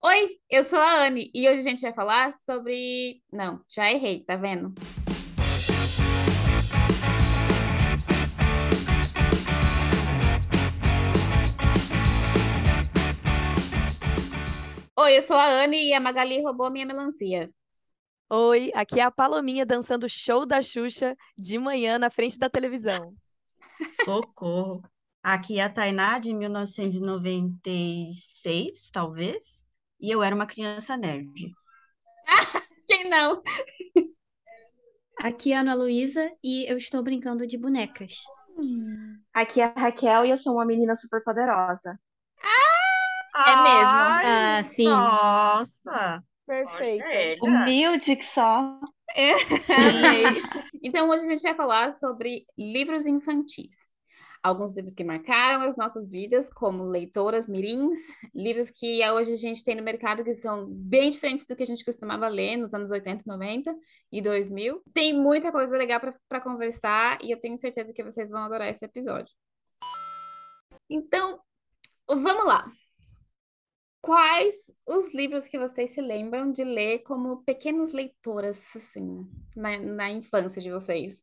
Oi, eu sou a Anne e hoje a gente vai falar sobre. Não, já errei, tá vendo? Oi, eu sou a Anne e a Magali roubou a minha melancia. Oi, aqui é a Palominha dançando o show da Xuxa de manhã na frente da televisão. Socorro. Aqui é a Tainá de 1996, talvez. E eu era uma criança nerd. Quem não? Aqui é a Ana Luísa e eu estou brincando de bonecas. Aqui é a Raquel e eu sou uma menina super poderosa. É mesmo. Ai, Ah, sim. Nossa! Perfeito. Olha ele. Humilde que só. Amei. Então, hoje a gente vai falar sobre livros infantis. Alguns livros que marcaram as nossas vidas, como leitoras mirins, livros que hoje a gente tem no mercado que são bem diferentes do que a gente costumava ler nos anos 80, 90 e 2000. Tem muita coisa legal para conversar e eu tenho certeza que vocês vão adorar esse episódio. Então, vamos lá. Quais os livros que vocês se lembram de ler como pequenas leitoras, assim, na, na infância de vocês?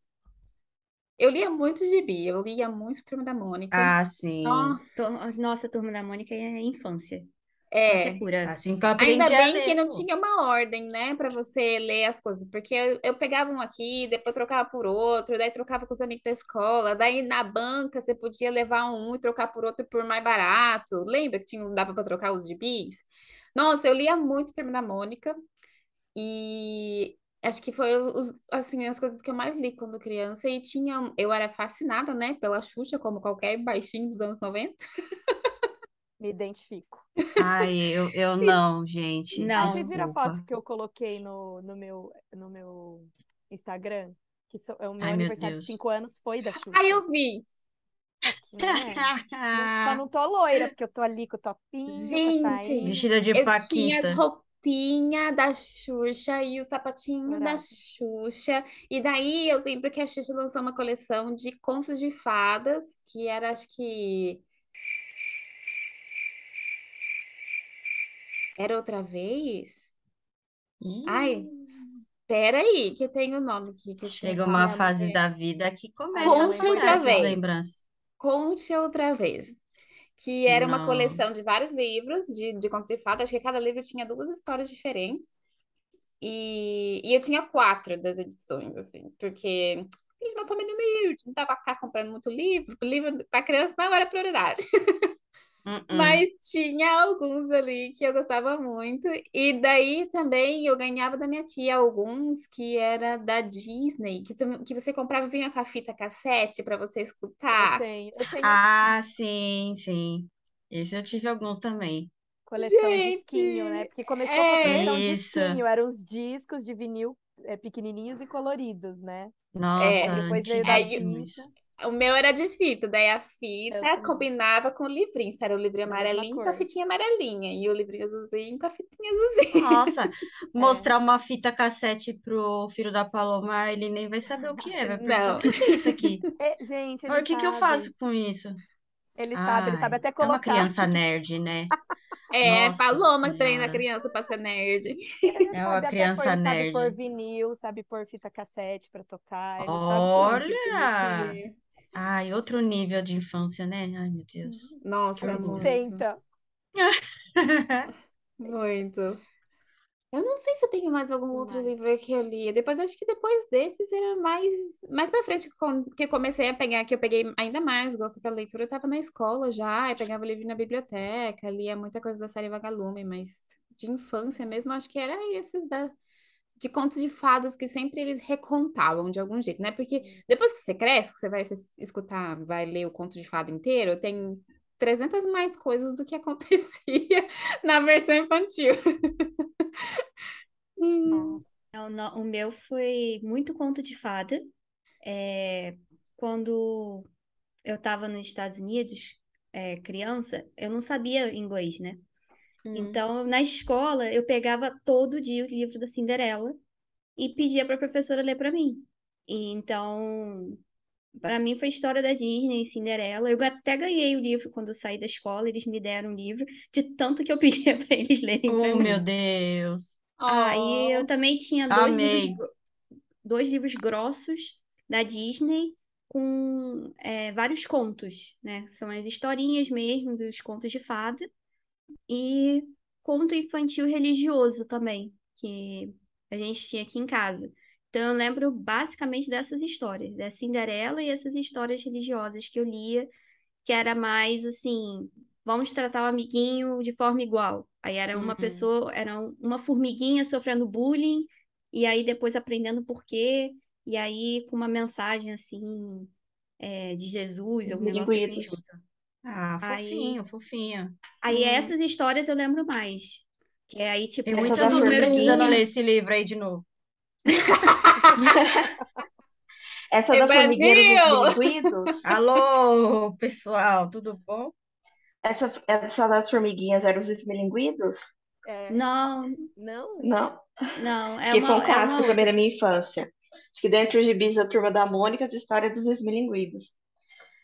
Eu lia muito gibi, eu lia muito Turma da Mônica. Ah, sim. Nossa, Nossa, Turma da Mônica é infância. é. Infância pura. Assim que eu aprendi Ainda a bem ler, que não pô. tinha uma ordem, né, para você ler as coisas, porque eu, eu pegava um aqui, depois trocava por outro, daí trocava com os amigos da escola, daí na banca você podia levar um e trocar por outro por mais barato. Lembra que tinha, dava para trocar os gibis? Nossa, eu lia muito Turma da Mônica e acho que foi os, assim, as coisas que eu mais li quando criança e tinha, eu era fascinada, né, pela Xuxa, como qualquer baixinho dos anos 90. Me identifico. Ai, eu, eu não, gente. Não. Vocês viram a foto que eu coloquei no, no, meu, no meu Instagram? Que so- é o meu Ai, meu aniversário Deus. de 5 anos foi da Xuxa. Aí eu vi, Que, né? Só não tô loira, porque eu tô ali com o topinho, Gente. Vestida de Eu tinha Paquita. as roupinhas da Xuxa e o sapatinho da Coragem. Xuxa. E daí eu lembro que a Xuxa lançou uma coleção de contos de fadas, que era, acho que. Era outra vez? Ih, Ai, peraí, que tem o nome aqui que chega uma fase É, da vida que começa a Conte lembrar outra vez. lembranças. Conte outra vez. Que era uma Não. coleção de vários livros de, de contos de fadas. Acho que cada livro tinha duas histórias diferentes. E, e eu tinha quatro das edições, assim, porque de uma família humilde, não dava pra ficar comprando muito livro. Livro para criança não era prioridade. Uh-uh. Mas tinha alguns ali que eu gostava muito. E daí também eu ganhava da minha tia alguns que era da Disney, que, tu- que você comprava e vinha com a fita cassete para você Eu escutar. tenho, eu tenho Ah, sim, sim. Esse eu tive alguns também. coleção Gente, disquinho, né? Porque começou com a é. coleção Isso. disquinho, eram os discos de vinil é, pequenininhos e coloridos, né? Nossa, É. Depois veio da. O meu era de fita, daí a fita combinava com o livrinho. Se era o livrinho amarelinho com a fitinha amarelinha, e o livrinho azulzinho com a fitinha azulzinha. Nossa, mostrar uma fita cassete pro filho da Paloma, ele nem vai saber o que é. Vai perguntar, Não. o que é isso aqui? É, gente, o que que eu sabe. faço com isso? Ele sabe, ele sabe até é uma colocar. criança nerd, né? É, Nossa Paloma que treina a criança pra ser nerd. Ele É uma sabe criança pôr, sabe pôr nerd. vinil, sabe pôr fita cassete pra tocar, sabe. Olha! E- Ai, outro nível de infância, né? Ai, meu Deus. Nossa, muito. Sustenta. Muito. Eu não sei se eu tenho mais algum outro mais? livro que eu li. Depois, acho que depois desses era mais, mais pra frente que eu comecei a pegar, que eu peguei ainda mais gosto pra leitura. Eu tava na escola já, eu pegava livro na biblioteca, lia muita coisa da série Vagalume, mas de infância mesmo, acho que era esses da, de contos de fadas que sempre eles recontavam de algum jeito, né? Porque depois que você cresce, você vai escutar, vai ler o conto de fada inteiro, tem 300 mais coisas do que acontecia na versão infantil. Hum. Não, não, o meu foi muito conto de fada. É, quando eu estava nos Estados Unidos, é, criança, eu não sabia inglês, né? Hum. Então, na escola, eu pegava todo dia o livro da Cinderela e pedia para a professora ler para mim. E então, Para mim foi história da Disney, Cinderela. Eu até ganhei o livro quando eu saí da escola, eles me deram o livro, de tanto que eu pedia para eles lerem Oh, meu Deus. Aí eu Oh, também tinha dois livros, dois livros grossos da Disney com é, vários contos, né? São as historinhas mesmo dos contos de fada e conto infantil religioso também, que a gente tinha aqui em casa. Então eu lembro basicamente dessas histórias, da Cinderela e essas histórias religiosas que eu lia, que era mais assim, vamos tratar o amiguinho de forma igual. Aí era uma Hum. pessoa, era um- uma formiguinha sofrendo bullying, e aí depois aprendendo por quê, e aí com uma mensagem assim, é, de Jesus, ou um negócio assim junto. Ah, Aí, fofinho, fofinho. aí hum. essas histórias eu lembro mais. Que é aí, tipo, Tem o adulto número precisando ler esse livro aí de novo. Essa Ei, da! Milinguidos, Alô, pessoal, tudo bom? essa, essa das formiguinhas eram os esmilinguidos? É, Não, não? Não, não, é que foi uma, um é uma clássico também outra. da minha infância. Acho que dentro dos gibis da Turma da Mônica, as histórias dos esmilinguidos.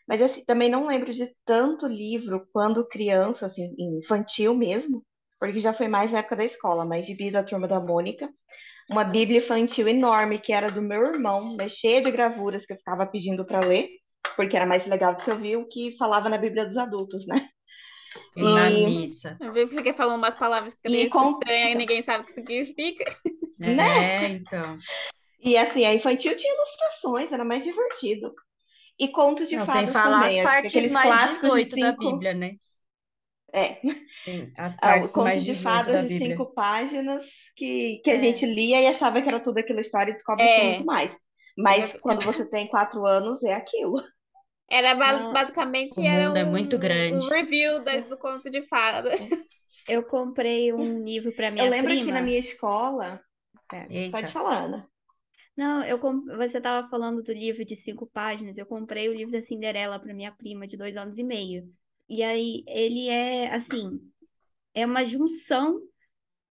Mas assim, também não lembro de tanto livro quando criança, assim, infantil mesmo, porque já foi mais na época da escola, mas gibi da Turma da Mônica. Uma bíblia infantil enorme, que era do meu irmão, mas cheia de gravuras que eu ficava pedindo para ler, porque era mais legal do que eu vi o que falava na Bíblia dos adultos, né? E nas E, missas. Eu vi que fiquei falando umas palavras que e, com, estranhas e ninguém sabe o que significa. né? É, então. E assim, a infantil tinha ilustrações, era mais divertido. E conto de Não, sem fadas falar as também, que partes mais clássicos de 18 da cinco. Bíblia, né? É, as ah, o partes conto mais de 18 fadas da de cinco páginas que, que a gente É, lia e achava que era tudo aquela história e descobre que é muito É, mais. Mas você- quando você tem quatro anos, é aquilo. era basicamente O era mundo é muito um, um grande. review da- do conto de fada. eu comprei um livro para Eu minha lembro que na prima. minha escola. Pera. Pode falar, Ana. Não, eu comp... você estava falando do livro de cinco páginas. Eu comprei o livro da Cinderela para minha prima de dois anos e meio. E aí ele é assim, é uma junção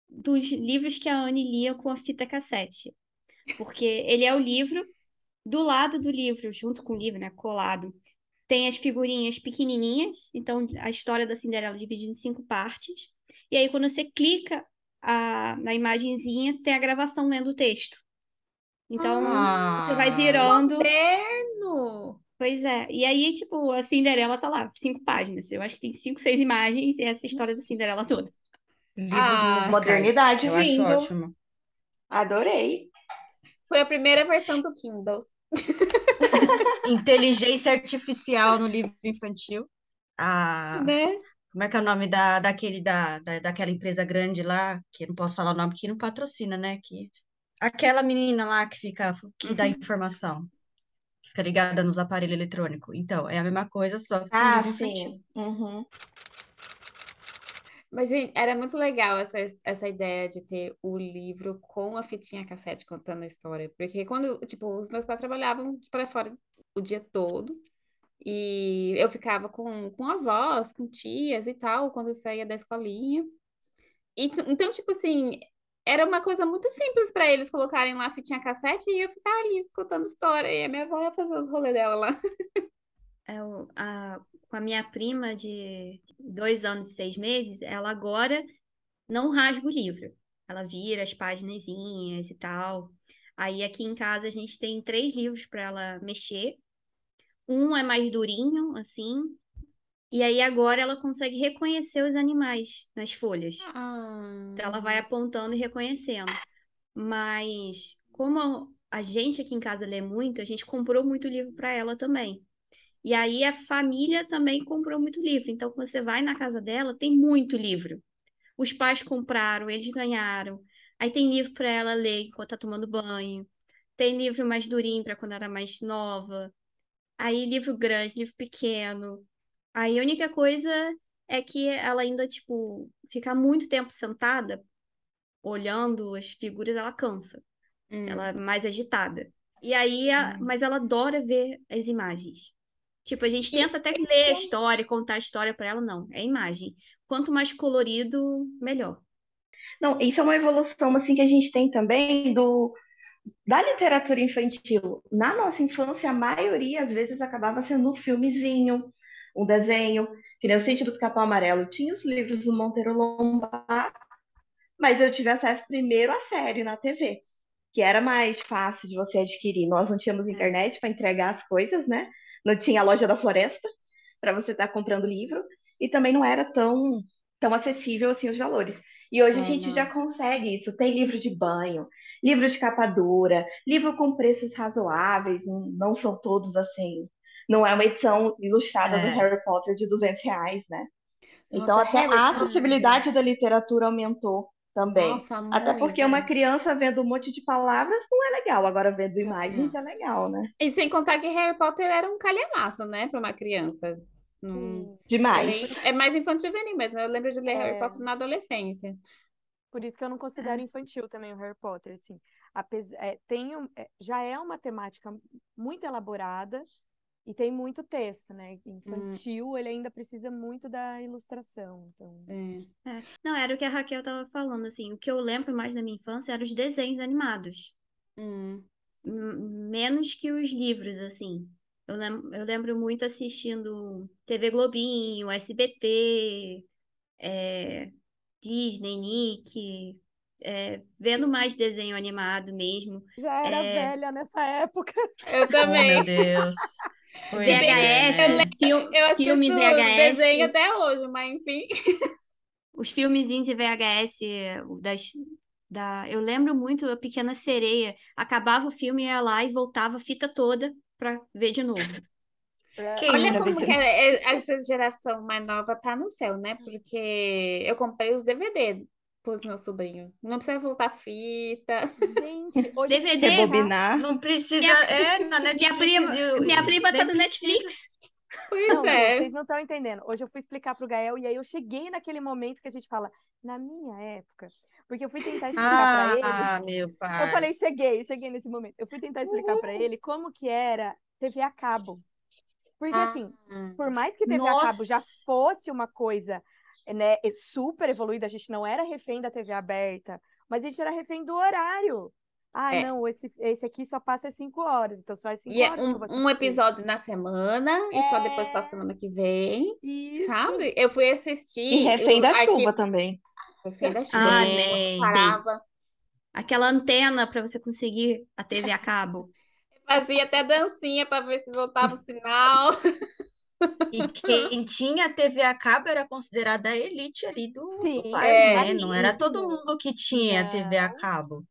dos livros que a Anne lia com a fita cassete. Porque ele é o livro, do lado do livro, junto com o livro, né, colado, tem as figurinhas pequenininhas. Então a história da Cinderela é dividida em cinco partes. E aí quando você clica a... na imagenzinha, tem a gravação lendo o texto. Então você vai Ah, virando. Moderno! Pois é. E aí, tipo, a Cinderela tá lá, cinco páginas. Eu acho que tem cinco, seis imagens e essa história da Cinderela toda. livros Ah. Modernidade Eu acho vindo. ótimo. Adorei. foi a primeira versão do Kindle. Inteligência artificial no livro infantil. Ah, Né? como é que é o nome da, daquele, da, da, daquela empresa grande lá, que eu não posso falar o nome, que não patrocina, né? Que, aquela menina lá que fica, que dá Uhum. informação, que fica ligada nos aparelhos eletrônicos. Então, é a mesma coisa, só que Ah, sim. Uhum. Mas, gente, era muito legal essa, essa ideia de ter o livro com a fitinha cassete contando a história. Porque quando, tipo, os meus pais trabalhavam para fora o dia todo. E eu ficava com, com avós, com tias e tal, quando eu saía da escolinha. E, t- então, tipo assim, era uma coisa muito simples para eles colocarem lá a fitinha cassete e eu ficar ali escutando história. E a minha avó ia fazer os rolês dela lá. É o- a, com a minha prima de dois anos e seis meses, ela agora não rasga o livro. Ela vira as paginazinhas e tal. Aí aqui em casa a gente tem três livros para ela mexer. Um é mais durinho, assim. E aí agora ela consegue reconhecer os animais nas folhas. Ah, Então ela vai apontando e reconhecendo. Mas como a gente aqui em casa lê muito, a gente comprou muito livro para ela também. E aí a família também comprou muito livro. Então quando você vai na casa dela, tem muito livro. Os pais compraram, eles ganharam. Aí tem livro para ela ler enquanto tá tomando banho. Tem livro mais durinho para quando era mais nova. Aí livro grande, livro pequeno. Aí a única coisa é que ela ainda, tipo, ficar muito tempo sentada olhando as figuras, ela cansa. hum. Ela é mais agitada. E aí, a- Hum. mas ela adora ver as imagens. Tipo, a gente E tenta até esse ler a é- história, contar a história para ela, não. É imagem. Quanto mais colorido, melhor. Não, isso é uma evolução assim que a gente tem também do, da literatura infantil, na nossa infância, a maioria às vezes acabava sendo um filmezinho, um desenho, que nem o Sítio do Pica-Pau Amarelo. Tinha os livros do Monteiro Lobato, mas eu tive acesso primeiro à série na TV, que era mais fácil de você adquirir. Nós não tínhamos internet para entregar as coisas, né? Não tinha a loja da floresta para você estar comprando livro, e também não era tão, tão acessível assim os valores. E hoje a É, gente não. já consegue isso. Tem livro de banho, livro de capa dura, livro com preços razoáveis, não são todos assim. Não é uma edição ilustrada do É. Harry Potter de 200 reais, né? Então, Nossa, até Harry a Potter. acessibilidade da literatura aumentou também. Nossa, Até porque uma criança vendo um monte de palavras não é legal, agora vendo imagens é legal, né? E sem contar que Harry Potter era um calhamaço, né, para uma criança. É, Demais. é mais infantil mesmo. Eu lembro de ler Harry É. Potter na adolescência. Por isso que eu não considero infantil também o Harry Potter, assim. Apes- é, tem um- é, já é uma temática muito elaborada e tem muito texto, né? Infantil, ele ainda precisa muito da ilustração. Então, É. É. Não, era o que a Raquel tava falando, assim. O que eu lembro mais da minha infância eram os desenhos animados. Hum. Menos que os livros, assim. Eu lembro, eu lembro muito assistindo TV Globinho, SBT, é, Disney, Nick, é, vendo mais desenho animado mesmo. já era É. velha nessa época. Eu Oh, também. meu Deus. É, VHS, Eu assisto filme VHS. desenho até hoje, mas enfim. os filmezinhos de VHS das, da, eu lembro muito a Pequena Sereia. Acabava o filme, ia lá e voltava a fita toda pra ver de novo. Quem Olha nunca como que é- é- essa geração mais nova tá no céu, né? Porque eu comprei os DVD pros meus sobrinhos. Não precisa voltar fita. Gente, hoje eu DVD? explicar- Rebobinar. Não precisa. Minha- É, na Minha Netflix. prima, e- minha prima tá no. Netflix. Pois Não, gente, é. vocês não estão entendendo. Hoje eu fui explicar pro Gael e aí eu cheguei naquele momento que a gente fala, na minha época, porque eu fui tentar explicar pra ele. Ah, meu pai. Eu falei, cheguei, cheguei nesse momento. Eu fui tentar explicar pra ele como que era TV a cabo. Porque assim, Ah, por mais que TV a cabo já Nossa. fosse uma coisa, né, super evoluída, a gente não era refém da TV aberta, mas a gente era refém do horário. Ah, É. não, esse, esse aqui só passa 5 horas, então só às 5 E é horas que eu um, vou um episódio na semana e só depois só É. semana que vem, Isso. sabe? Eu fui assistir E refém o da Arquivo- chuva também. Refém da chuva. Ah, né? sim. Parava. Aquela antena pra você conseguir a TV a cabo. Fazia até dancinha para ver se voltava o sinal. E quem tinha TV a cabo era considerada a elite ali do, do Sim, bairro, é. né? Não era todo mundo que tinha TV a cabo.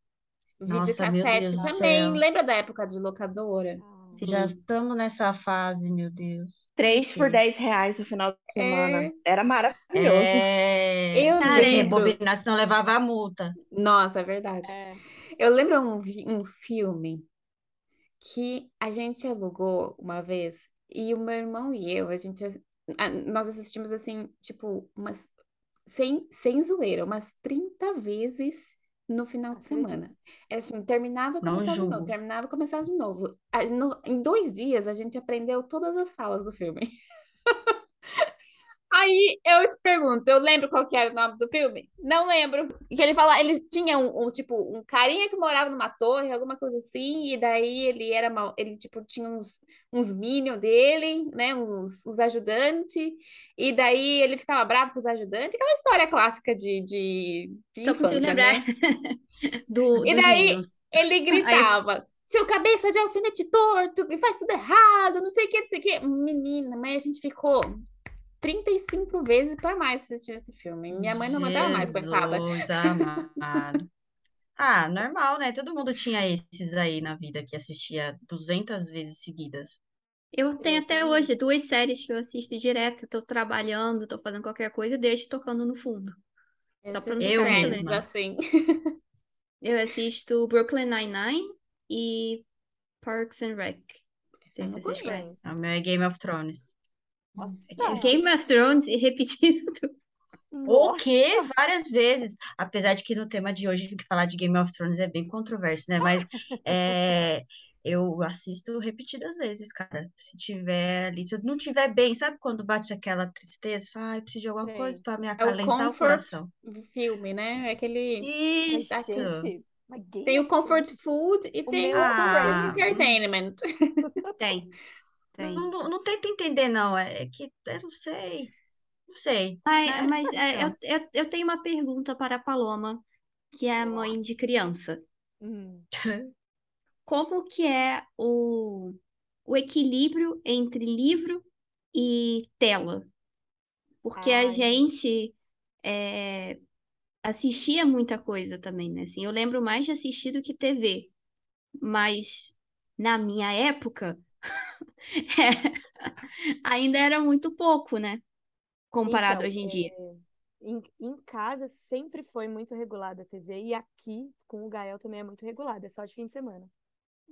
Nossa, Videocassete do também. céu. Lembra da época de locadora? Já estamos nessa fase, meu Deus. Três por. 10 reais no final de semana. É. Era maravilhoso. É, Eu tinha que lembro. rebobinar, senão levava a multa. Nossa, é verdade. É. Eu lembro um, um filme que a gente alugou uma vez e o meu irmão e eu, a gente, nós assistimos assim, tipo, umas, sem, sem zoeira, umas 30 vezes no final de semana. Era assim, terminava e começava de novo, terminava e começava de novo. A- no- em dois dias a gente aprendeu todas as falas do filme. Aí eu te pergunto, eu lembro qual que era o nome do filme? Não lembro. Que ele fala, ele tinha um, um, tipo um carinha que morava numa torre, alguma coisa assim, e daí ele era mal, ele tipo tinha uns uns minions dele, né, uns, uns ajudantes, e daí ele ficava bravo com os ajudantes, aquela história clássica de, de, de infância, lembrar né? do, E daí-. Ele gritava, seu cabeça de alfinete torto, que faz tudo errado, não sei o que, não sei o que. Menina, mas a gente ficou 35 vezes para mais assistir esse filme. Minha mãe não mandava mais, coitada. Amado. Ah, normal, né? Todo mundo tinha esses aí na vida que assistia 200 vezes seguidas. Eu tenho até hoje duas séries que eu assisto direto. Tô trabalhando, tô fazendo qualquer coisa e deixo tocando no fundo. Só pra não Eu mesma. assim. Eu assisto Brooklyn Nine-Nine e Parks and Rec. Não sei se vocês conhecem. O meu é Game of Thrones. Nossa. Game of Thrones e repetindo. O quê? Várias vezes. Apesar de que no tema de hoje que falar de Game of Thrones é bem controverso, né? Mas é, eu assisto repetidas vezes, cara. Se tiver ali, se eu não tiver bem, sabe quando bate aquela tristeza? Fala, ai, preciso de alguma Sei. coisa para me É o acalentar o comfort coração. filme, né? É aquele. Isso. Gente, Tem o comfort food e o tem meu o é Ah, comfort entertainment. Tem, tem. não, não tenta entender, não. É é que eu não sei. Não sei, Mas, né? mas é, eu, eu, eu tenho uma pergunta para a Paloma, que é a mãe de criança. Hum. Como que é o, o equilíbrio entre livro e tela? Porque a Ai, gente é, assistia muita coisa também, né? Assim, eu lembro mais de assistir do que TV. Mas na minha época, é, ainda era muito pouco, né? Comparado Então, hoje em dia. é, em, em casa sempre foi muito regulada a TV e aqui com o Gael também é muito regulada, é só de fim de semana.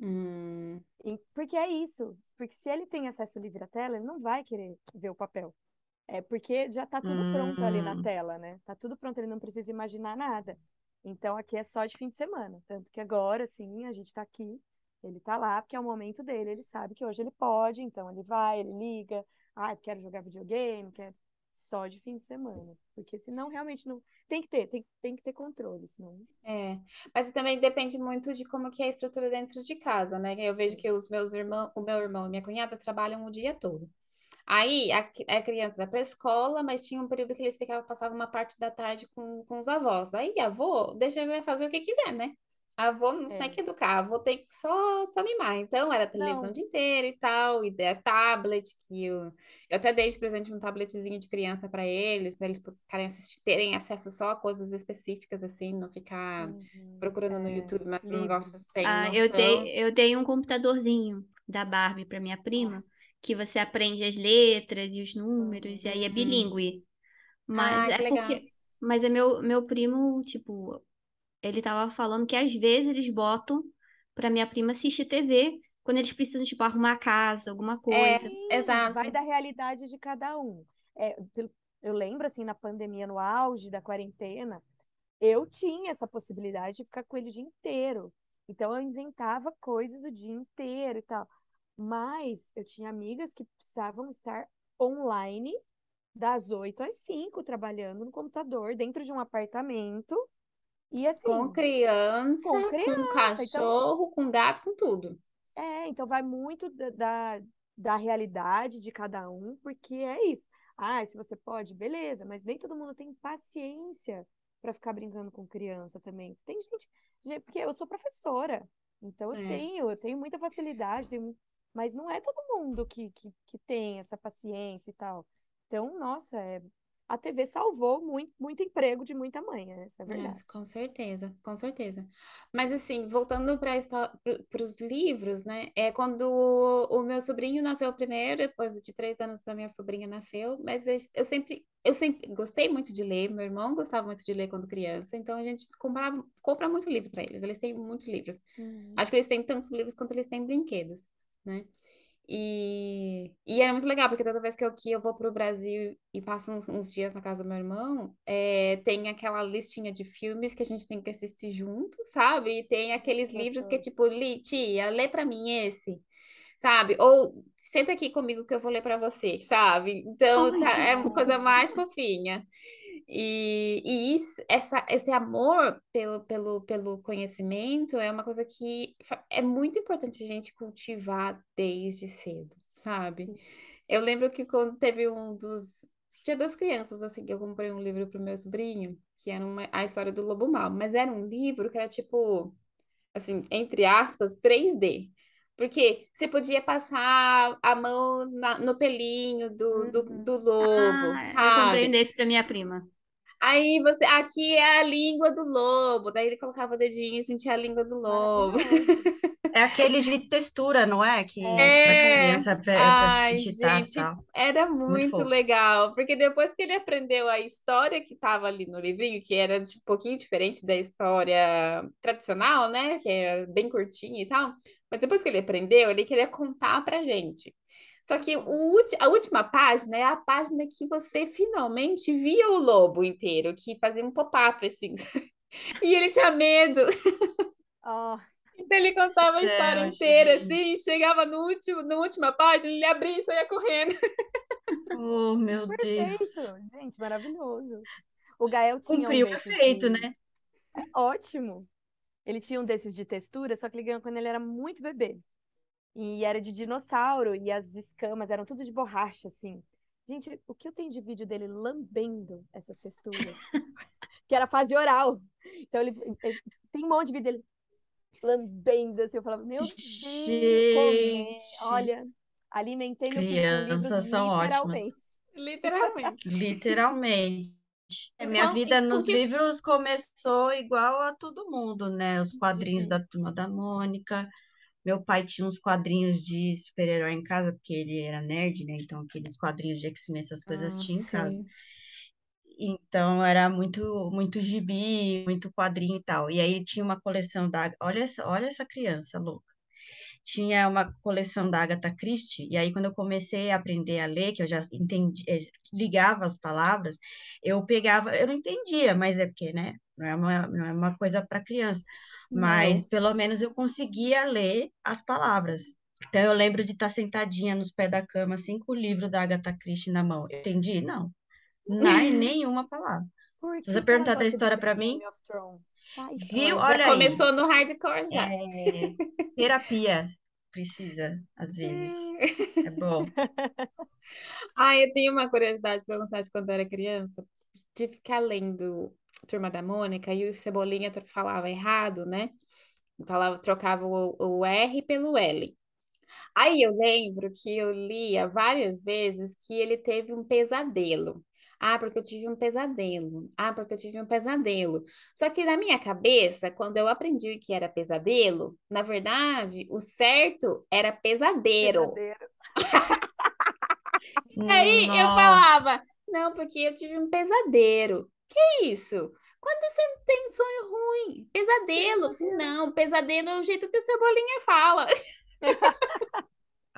Hum, E- porque é isso, porque se ele tem acesso livre à tela, ele não vai querer ver o papel. É porque já tá tudo pronto ali na hum, tela, né? Tá tudo pronto, ele não precisa imaginar nada. Então aqui é só de fim de semana. Tanto que agora, sim, a gente tá aqui, ele tá lá, porque é o momento dele, ele sabe que hoje ele pode, então ele vai, ele liga, ah, quero jogar videogame, quero só de fim de semana. Porque senão realmente não. Tem que ter, tem, tem que ter controle, senão. é. Mas também depende muito de como que é a estrutura dentro de casa, né? Eu vejo que os meus irmãos, o meu irmão e minha cunhada trabalham o dia todo. Aí a, a criança vai para a escola, mas tinha um período que eles ficavam, passavam uma parte da tarde com, com os avós. Aí a avó deixa ele fazer o que quiser, né? A avó não tem É. que educar, a avó tem que só, só mimar. Então era televisão o dia inteiro e tal, e é tablet, que eu, eu até dei de presente um tabletzinho de criança para eles, para eles ficarem assistir, terem acesso só a coisas específicas, assim, não ficar uhum, procurando no é, YouTube, mas um negócio sem Ah, eu noção. dei, eu dei um computadorzinho da Barbie para minha prima, que você aprende as letras e os números, e aí é Hum. bilíngue. Mas Ah, é legal. porque. Mas é meu, meu primo, tipo, ele tava falando que às vezes eles botam pra minha prima assistir TV quando eles precisam, tipo, arrumar a casa, alguma É, coisa. Sim, exato. vai da realidade de cada um. É, eu lembro, assim, na pandemia, no auge da quarentena, eu tinha essa possibilidade de ficar com ele o dia inteiro. Então, eu inventava coisas o dia inteiro e tal. Mas eu tinha amigas que precisavam estar online das 8 às 5, trabalhando no computador, dentro de um apartamento. E Com assim, criança, com com criança. Então, cachorro, com gato, com tudo. É, então vai muito da, da, da realidade de cada um, porque é isso. Ah, se você pode, beleza, mas nem todo mundo tem paciência para ficar brincando com criança também. Tem gente, gente- porque eu sou professora, então eu É. tenho, eu tenho muita facilidade, tenho- mas não é todo mundo que, que, que tem essa paciência e tal. Então, nossa, é, a TV salvou muito, muito emprego de muita mãe, né? Essa é a É, verdade. com certeza, com certeza. Mas assim, voltando para os livros, né? É quando o, o meu sobrinho nasceu primeiro, depois de três anos a minha sobrinha nasceu, mas eu, eu sempre, eu sempre gostei muito de ler, meu irmão gostava muito de ler quando criança, então a gente comprava, compra muito livro para eles, eles têm muitos livros. Uhum. Acho que eles têm tantos livros quanto eles têm brinquedos, né? E, e é muito legal, porque toda vez que eu, que eu vou pro Brasil e passo uns, uns dias na casa do meu irmão, é, tem aquela listinha de filmes que a gente tem que assistir junto, sabe? E tem aqueles livros que é tipo, tia, lê pra mim esse, sabe? Ou senta aqui comigo que eu vou ler pra você, sabe? Então tá, é uma coisa mais fofinha. E, e isso, essa, esse amor pelo, pelo, pelo conhecimento é uma coisa que é muito importante a gente cultivar desde cedo, sabe? Sim. Eu lembro que quando teve um dos Dia das Crianças, assim, que eu comprei um livro pro meu sobrinho, que era uma, a história do Lobo Mau, mas era um livro que era tipo, assim, entre aspas, 3D. Porque você podia passar a mão na- no pelinho do, do, Uhum. do lobo, Ah, eu comprei sabe? desse pra minha prima. Aí você, aqui é a língua do lobo. Daí ele colocava o dedinho e sentia a língua do lobo. É aquele de textura, não é? Que É. pra criança, pra, pra ai, e gente, tal. era Muito muito legal, porque depois que ele aprendeu a história que estava ali no livrinho, que era tipo, um pouquinho diferente da história tradicional, né, que é bem curtinha e tal, mas depois que ele aprendeu, ele queria contar pra gente. Só que o, ulti- a última página é a página que você finalmente via o lobo inteiro, que fazia um pop-up assim. E ele tinha medo. Ó, Então ele contava a história Céu, inteira, gente. assim, chegava no último, na última página, ele abria e saía correndo. Oh, meu Deus. perfeito. Gente, maravilhoso. O Gael tinha um Cumpriu o desses efeito, de... né? Ótimo. Ele tinha um desses de textura, só que ele ganhou quando ele era muito bebê. E era de dinossauro, e as escamas eram tudo de borracha, assim. Gente, o que eu tenho de vídeo dele lambendo essas texturas? que era fase oral. Então ele, ele tem um monte de vídeo dele lambendo, assim. Eu falava, meu Deus, Gente. olha, alimentei meu filho com livros Crianças são ótimas. literalmente. Literalmente. Literalmente. É, minha vida nos que- livros começou igual a todo mundo, né? Os quadrinhos Uhum. da Turma da Mônica. Meu pai tinha uns quadrinhos de super-herói em casa, porque ele era nerd, né? Então, aqueles quadrinhos de X-Men, essas coisas Ah, tinha em casa. Então, era muito, muito gibi, muito quadrinho e tal. E aí tinha uma coleção da... Olha essa, olha essa criança louca. Tinha uma coleção da Agatha Christie, e aí quando eu comecei a aprender a ler, que eu já entendi, eh, ligava as palavras, eu pegava, eu não entendia, mas é porque, né, não é uma, não é uma coisa para criança, mas Não. pelo menos eu conseguia ler as palavras. Então eu lembro de estar sentadinha nos pés da cama, assim, com o livro da Agatha Christie na mão. Eu entendi? Não. Nem, nenhuma palavra. Por Se você perguntar da história para mim, Game of Thrones? Viu? Olha Já aí. começou no hardcore já. É, terapia precisa, às vezes. É bom. Ah, eu tenho uma curiosidade pra contar de quando eu era criança, de ficar lendo Turma da Mônica e o Cebolinha falava errado, né? Falava, trocava o, o R pelo L. Aí eu lembro que eu lia várias vezes que ele teve um pesadelo. Ah, porque eu tive um pesadelo. Ah, porque eu tive um pesadelo. Só que na minha cabeça, quando eu aprendi o que era pesadelo, na verdade, o certo era pesadeiro. Pesadelo. Aí eu Nossa. falava, não, porque eu tive um pesadelo. Que isso? Quando você tem um sonho ruim, pesadelo. Assim, não, pesadelo é o jeito que o Cebolinha fala.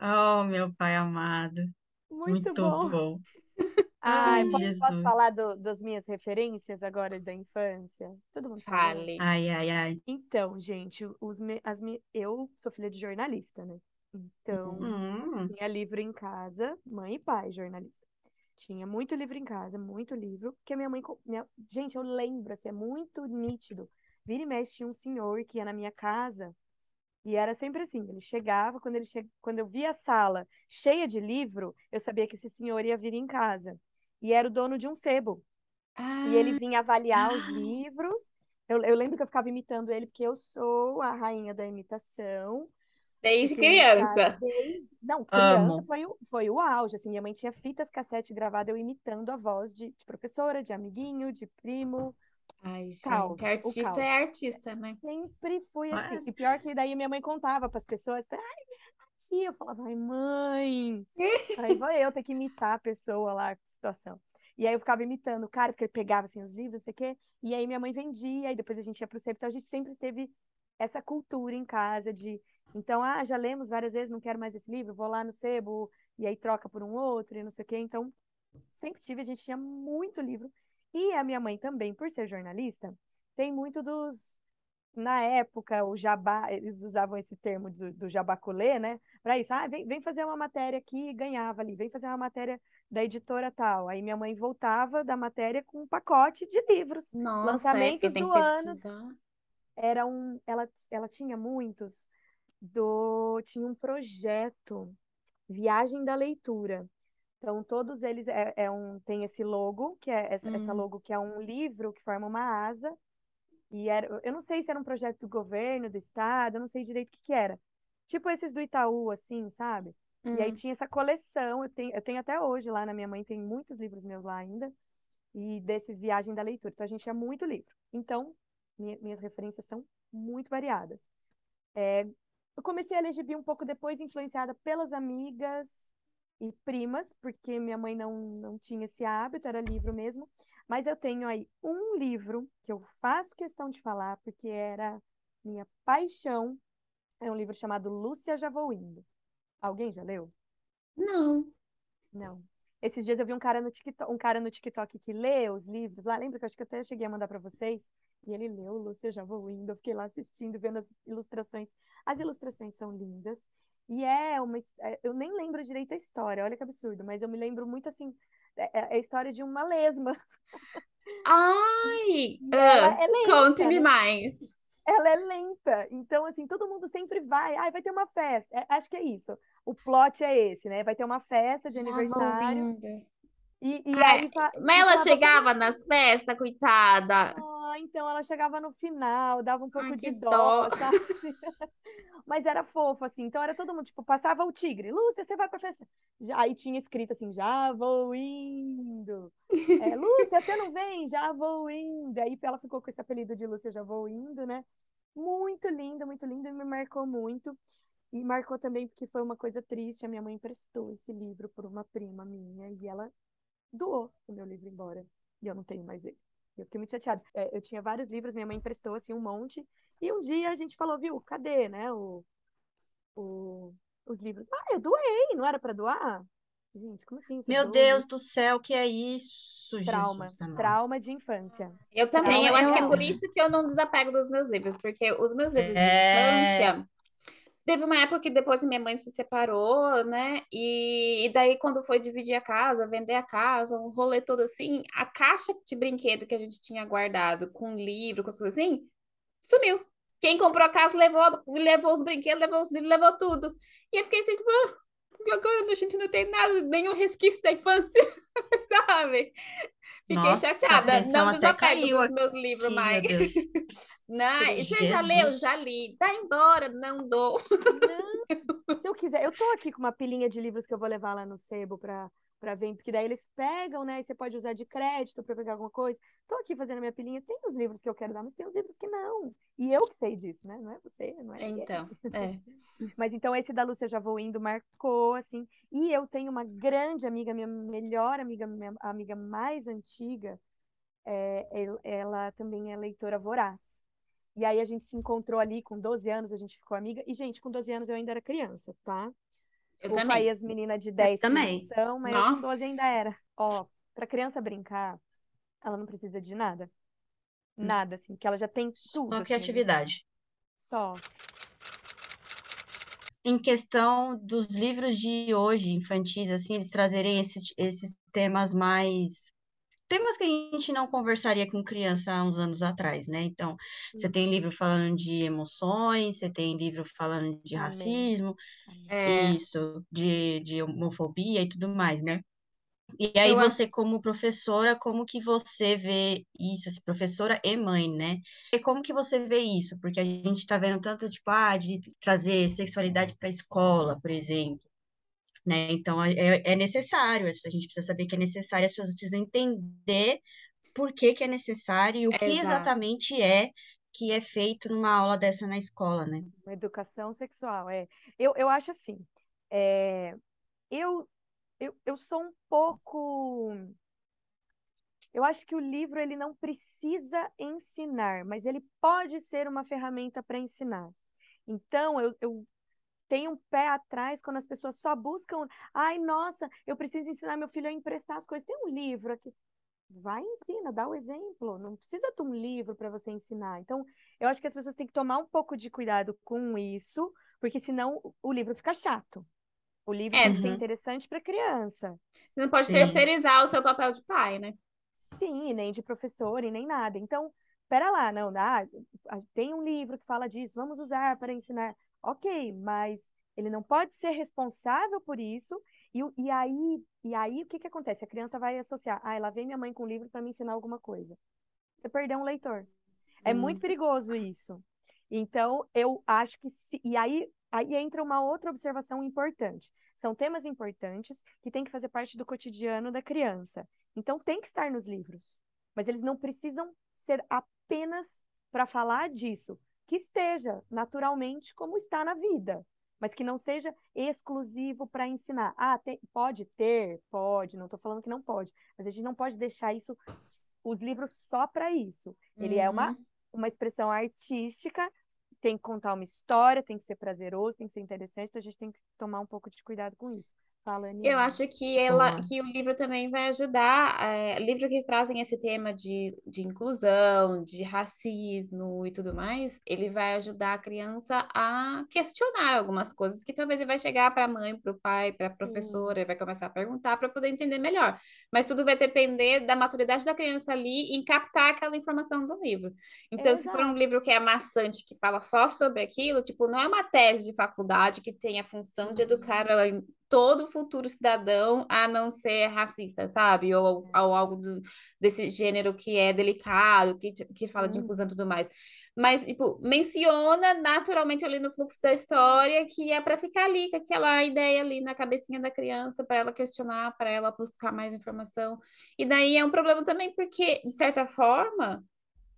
Oh, meu pai amado. Muito Muito bom. bom. Ai, Ai, po- posso Jesus. falar do- das minhas referências agora da infância? Todo mundo. Fale. Ai, ai, ai. Então, gente, os me- as me- eu sou filha de jornalista, né? Então, Hum, tinha livro em casa, mãe e pai, jornalista. Tinha muito livro em casa, muito livro, que a minha mãe. minha- Gente, eu lembro, assim, é muito nítido. Vira e mexe, tinha um senhor que ia na minha casa, e era sempre assim: ele chegava, quando, ele che... quando eu via a sala cheia de livro, eu sabia que esse senhor ia vir em casa. E era o dono de um sebo. E ele Ah, vinha avaliar os livros. Eu, eu lembro que eu ficava imitando ele, porque eu sou a rainha da imitação. Desde criança. desde... Não, criança amo. foi o, foi o auge. Assim, minha mãe tinha fitas cassete gravada, eu imitando a voz de, de professora, de amiguinho, de primo. Ai, gente, Caos, o artista caos. é artista, né? Sempre fui assim. E pior que daí minha mãe contava para as pessoas, ai, tia, eu falava, ai, mãe. Aí vou eu ter que imitar a pessoa lá, a situação. E aí eu ficava imitando o cara, porque ele pegava assim os livros, não sei o quê. E aí minha mãe vendia, e depois a gente ia pro sebo. Então a gente sempre teve essa cultura em casa de, então, ah, já lemos várias vezes, não quero mais esse livro, vou lá no sebo, e aí troca por um outro, e não sei o quê. Então, sempre tive, a gente tinha muito livro. E a minha mãe também, por ser jornalista, tem muito dos. Na época, o jabá, eles usavam esse termo do, do jabaculê, né? Para isso, ah, vem, vem fazer uma matéria aqui, ganhava ali, vem fazer uma matéria da editora tal. Aí minha mãe voltava da matéria com um pacote de livros. Nossa, é Lançamentos tem do que ano. Era um, ela, ela tinha muitos do, tinha um projeto, Viagem da Leitura. Então, todos eles é, é um, tem esse logo, que é essa, essa Hum. logo que é um livro que forma uma asa. E era, eu não sei se era um projeto do governo, do estado, eu não sei direito o que que era. Tipo esses do Itaú, assim, sabe? E aí Hum. tinha essa coleção, eu tenho, eu tenho até hoje lá na minha mãe, tem muitos livros meus lá ainda, e desse Viagem da Leitura. Então a gente tinha muito livro. Então, minha- minhas referências são muito variadas. É, eu comecei a ler gibi um pouco depois, influenciada pelas amigas e primas, porque minha mãe não, não tinha esse hábito, era livro mesmo. Mas eu tenho aí um livro que eu faço questão de falar, porque era minha paixão. É um livro chamado Lúcia Já Vou Indo. Alguém já leu? Não. Não. Esses dias eu vi um cara no TikTok, um cara no TikTok que lê os livros lá. Lembra que eu acho que eu até cheguei a mandar para vocês? E ele leu, Lúcia, já vou indo. Eu fiquei lá assistindo, vendo as ilustrações. As ilustrações são lindas. E é uma. é, Eu nem lembro direito a história, olha que absurdo, mas eu me lembro muito assim. É é a história de uma lesma. Ai, ela ah, é lenta, conte-me né? mais. ela é lenta. Então, assim, todo mundo sempre vai. Ai, vai ter uma festa. É, acho que é isso. O plot é esse, né? Vai ter uma festa de Já aniversário. E, e Ai, aí Mas ela chegava nas festas, coitada. Ah, então ela chegava no final, dava um pouco Ai, de dó, dó. sabe? Mas era fofo, assim. Então era todo mundo, tipo, passava o tigre. Lúcia, você vai pra festa? Já, aí tinha escrito assim, já vou indo. É, Lúcia, você não vem? Já vou indo. Aí ela ficou com esse apelido de Lúcia, já vou indo, né? Muito linda, muito linda, e me marcou muito. E marcou também porque foi uma coisa triste. A minha mãe emprestou esse livro por uma prima minha e ela doou o meu livro embora. E eu não tenho mais ele. Eu fiquei muito chateada. É, eu tinha vários livros, minha mãe emprestou assim um monte. E um dia a gente falou, viu, cadê, né, o, o, os livros? Ah, eu doei, não era para doar? Gente, como assim? Meu doa o Deus livro? do céu, que é isso, Trauma, Jesus trauma de infância. Eu também, Trauma eu acho que é por isso que eu não desapego dos meus livros, porque os meus livros de É. infância. Teve uma época que depois minha mãe se separou, né? E, e daí, quando foi dividir a casa, vender a casa, um rolê todo assim, a caixa de brinquedo que a gente tinha guardado com livro, com as coisas assim, sumiu. Quem comprou a casa levou, levou os brinquedos, levou os livros, levou tudo. E eu fiquei assim, tipo, "Ah, agora a gente não tem nada, nenhum resquício da infância, sabe? Fiquei Nossa, chateada. Não desapego dos meus livros aqui, mais. Deus. Não, Falei, você já leu? Já li. Dá embora, não dou. Não, se eu quiser, eu tô aqui com uma pilhinha de livros que eu vou levar lá no sebo para para ver, porque daí eles pegam, né? E você pode usar de crédito para pegar alguma coisa. Tô aqui fazendo a minha pilhinha, tem os livros que eu quero dar, mas tem os livros que não. E eu que sei disso, né? Não é você, não é. Então, é. Mas então esse da Lúcia Já Vou Indo marcou, assim. E eu tenho uma grande amiga, minha melhor amiga, minha amiga mais antiga, é, el- ela também é leitora voraz. E aí a gente se encontrou ali com 12 anos, a gente ficou amiga. E, gente, com 12 anos eu ainda era criança, tá? Eu Desculpa também. aí as meninas de 10 que também. são, mas eu com Nossa. 12 ainda era. Ó, pra criança brincar, ela não precisa de nada. Nada, assim, que ela já tem tudo. Só assim, criatividade. Só. Em questão dos livros de hoje, infantis, assim, eles trazerem esses, esses temas mais. Temas que a gente não conversaria com criança há uns anos atrás, né? Então, você tem livro falando de emoções, você tem livro falando de racismo, É, isso, de, de homofobia e tudo mais, né? E aí Eu você, como professora, como que você vê isso, professora e mãe, né? E como que você vê isso? Porque a gente tá vendo tanto, tipo, ah, de trazer sexualidade para a escola, por exemplo, né? Então, é, é necessário, a gente precisa saber que é necessário, as pessoas precisam entender por que que é necessário e o que Exato. exatamente é que é feito numa aula dessa na escola, né? Uma educação sexual, é. Eu, eu acho assim, é, eu, eu, eu sou um pouco... Eu acho que o livro, ele não precisa ensinar, mas ele pode ser uma ferramenta para ensinar. Então, eu, eu tenho um pé atrás quando as pessoas só buscam... Ai, nossa, eu preciso ensinar meu filho a emprestar as coisas. Tem um livro aqui. Vai e ensina, dá o exemplo. Não precisa de um livro para você ensinar. Então, eu acho que as pessoas têm que tomar um pouco de cuidado com isso, porque senão o livro fica chato. O livro É. tem que ser Uhum. interessante para criança. Você não pode Sim. terceirizar o seu papel de pai, né? Sim, nem de professor e nem nada. Então, pera lá, não, ah, tem um livro que fala disso, vamos usar para ensinar. Ok, mas ele não pode ser responsável por isso. E, e aí, e aí, o que que acontece? A criança vai associar, ah, lá vem minha mãe com um livro para me ensinar alguma coisa. Você perdeu um leitor. É Hum. muito perigoso isso. Então, eu acho que se, e aí, aí entra uma outra observação importante. São temas importantes que têm que fazer parte do cotidiano da criança. Então, tem que estar nos livros. Mas eles não precisam ser apenas para falar disso. Que esteja naturalmente como está na vida, mas que não seja exclusivo para ensinar. Ah, tem- pode ter, pode, não estou falando que não pode, mas a gente não pode deixar isso, os livros só para isso. Ele é uma Uhum. uma expressão artística, tem que contar uma história, tem que ser prazeroso, tem que ser interessante, então a gente tem que tomar um pouco de cuidado com isso. Fala, Eu acho que ela, que o livro também vai ajudar, é, livro que trazem esse tema de, de inclusão, de racismo e tudo mais, ele vai ajudar a criança a questionar algumas coisas que talvez ele vai chegar para a mãe, para o pai, para a professora, ele vai começar a perguntar para poder entender melhor. Mas tudo vai depender da maturidade da criança ali em captar aquela informação do livro. Então, se for um livro que é maçante, que fala só sobre aquilo, tipo, não é uma tese de faculdade que tem a função de educar a- todo futuro cidadão a não ser racista, sabe? Ou, ou algo do- desse gênero que é delicado, que, que fala de inclusão e tudo mais. Mas, tipo, menciona naturalmente ali no fluxo da história que é para ficar ali, com aquela ideia ali na cabecinha da criança, para ela questionar, para ela buscar mais informação. E daí é um problema também, porque, de certa forma,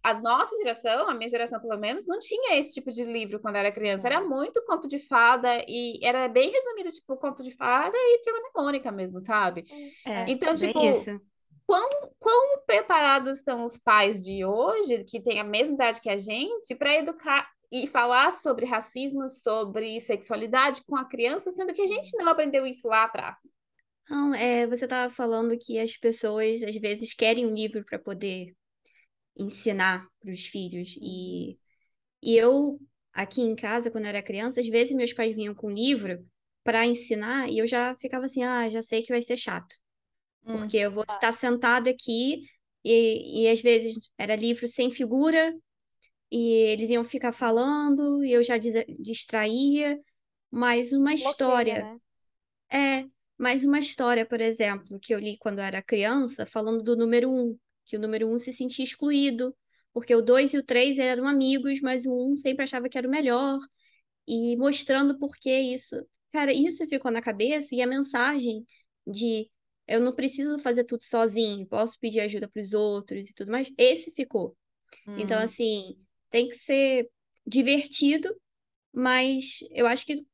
a nossa geração, a minha geração pelo menos, não tinha esse tipo de livro quando era criança. Era muito conto de fada e era bem resumido, tipo, conto de fada e turma da Mônica mesmo, sabe? É, Então, bem tipo, isso. quão, quão preparados estão os pais de hoje, que têm a mesma idade que a gente, para educar e falar sobre racismo, sobre sexualidade com a criança, sendo que a gente não aprendeu isso lá atrás. Não, é, você estava falando que as pessoas às vezes querem um livro para poder ensinar para os filhos. E, e eu, aqui em casa, quando eu era criança, às vezes meus pais vinham com livro para ensinar e eu já ficava assim, ah, já sei que vai ser chato. Porque eu vou estar sentada aqui e, e às vezes era livro sem figura e eles iam ficar falando e eu já dis- distraía. Mas uma Bloqueia, história. né? É, mais uma história, por exemplo, que eu li quando eu era criança, falando do número um, que o número um se sentia excluído, porque o dois e o três eram amigos, mas o um sempre achava que era o melhor, e mostrando por que isso. Cara, isso ficou na cabeça, e a mensagem de eu não preciso fazer tudo sozinho, posso pedir ajuda para os outros e tudo mais, esse ficou. Então, Hum. assim, tem que ser divertido, mas eu acho que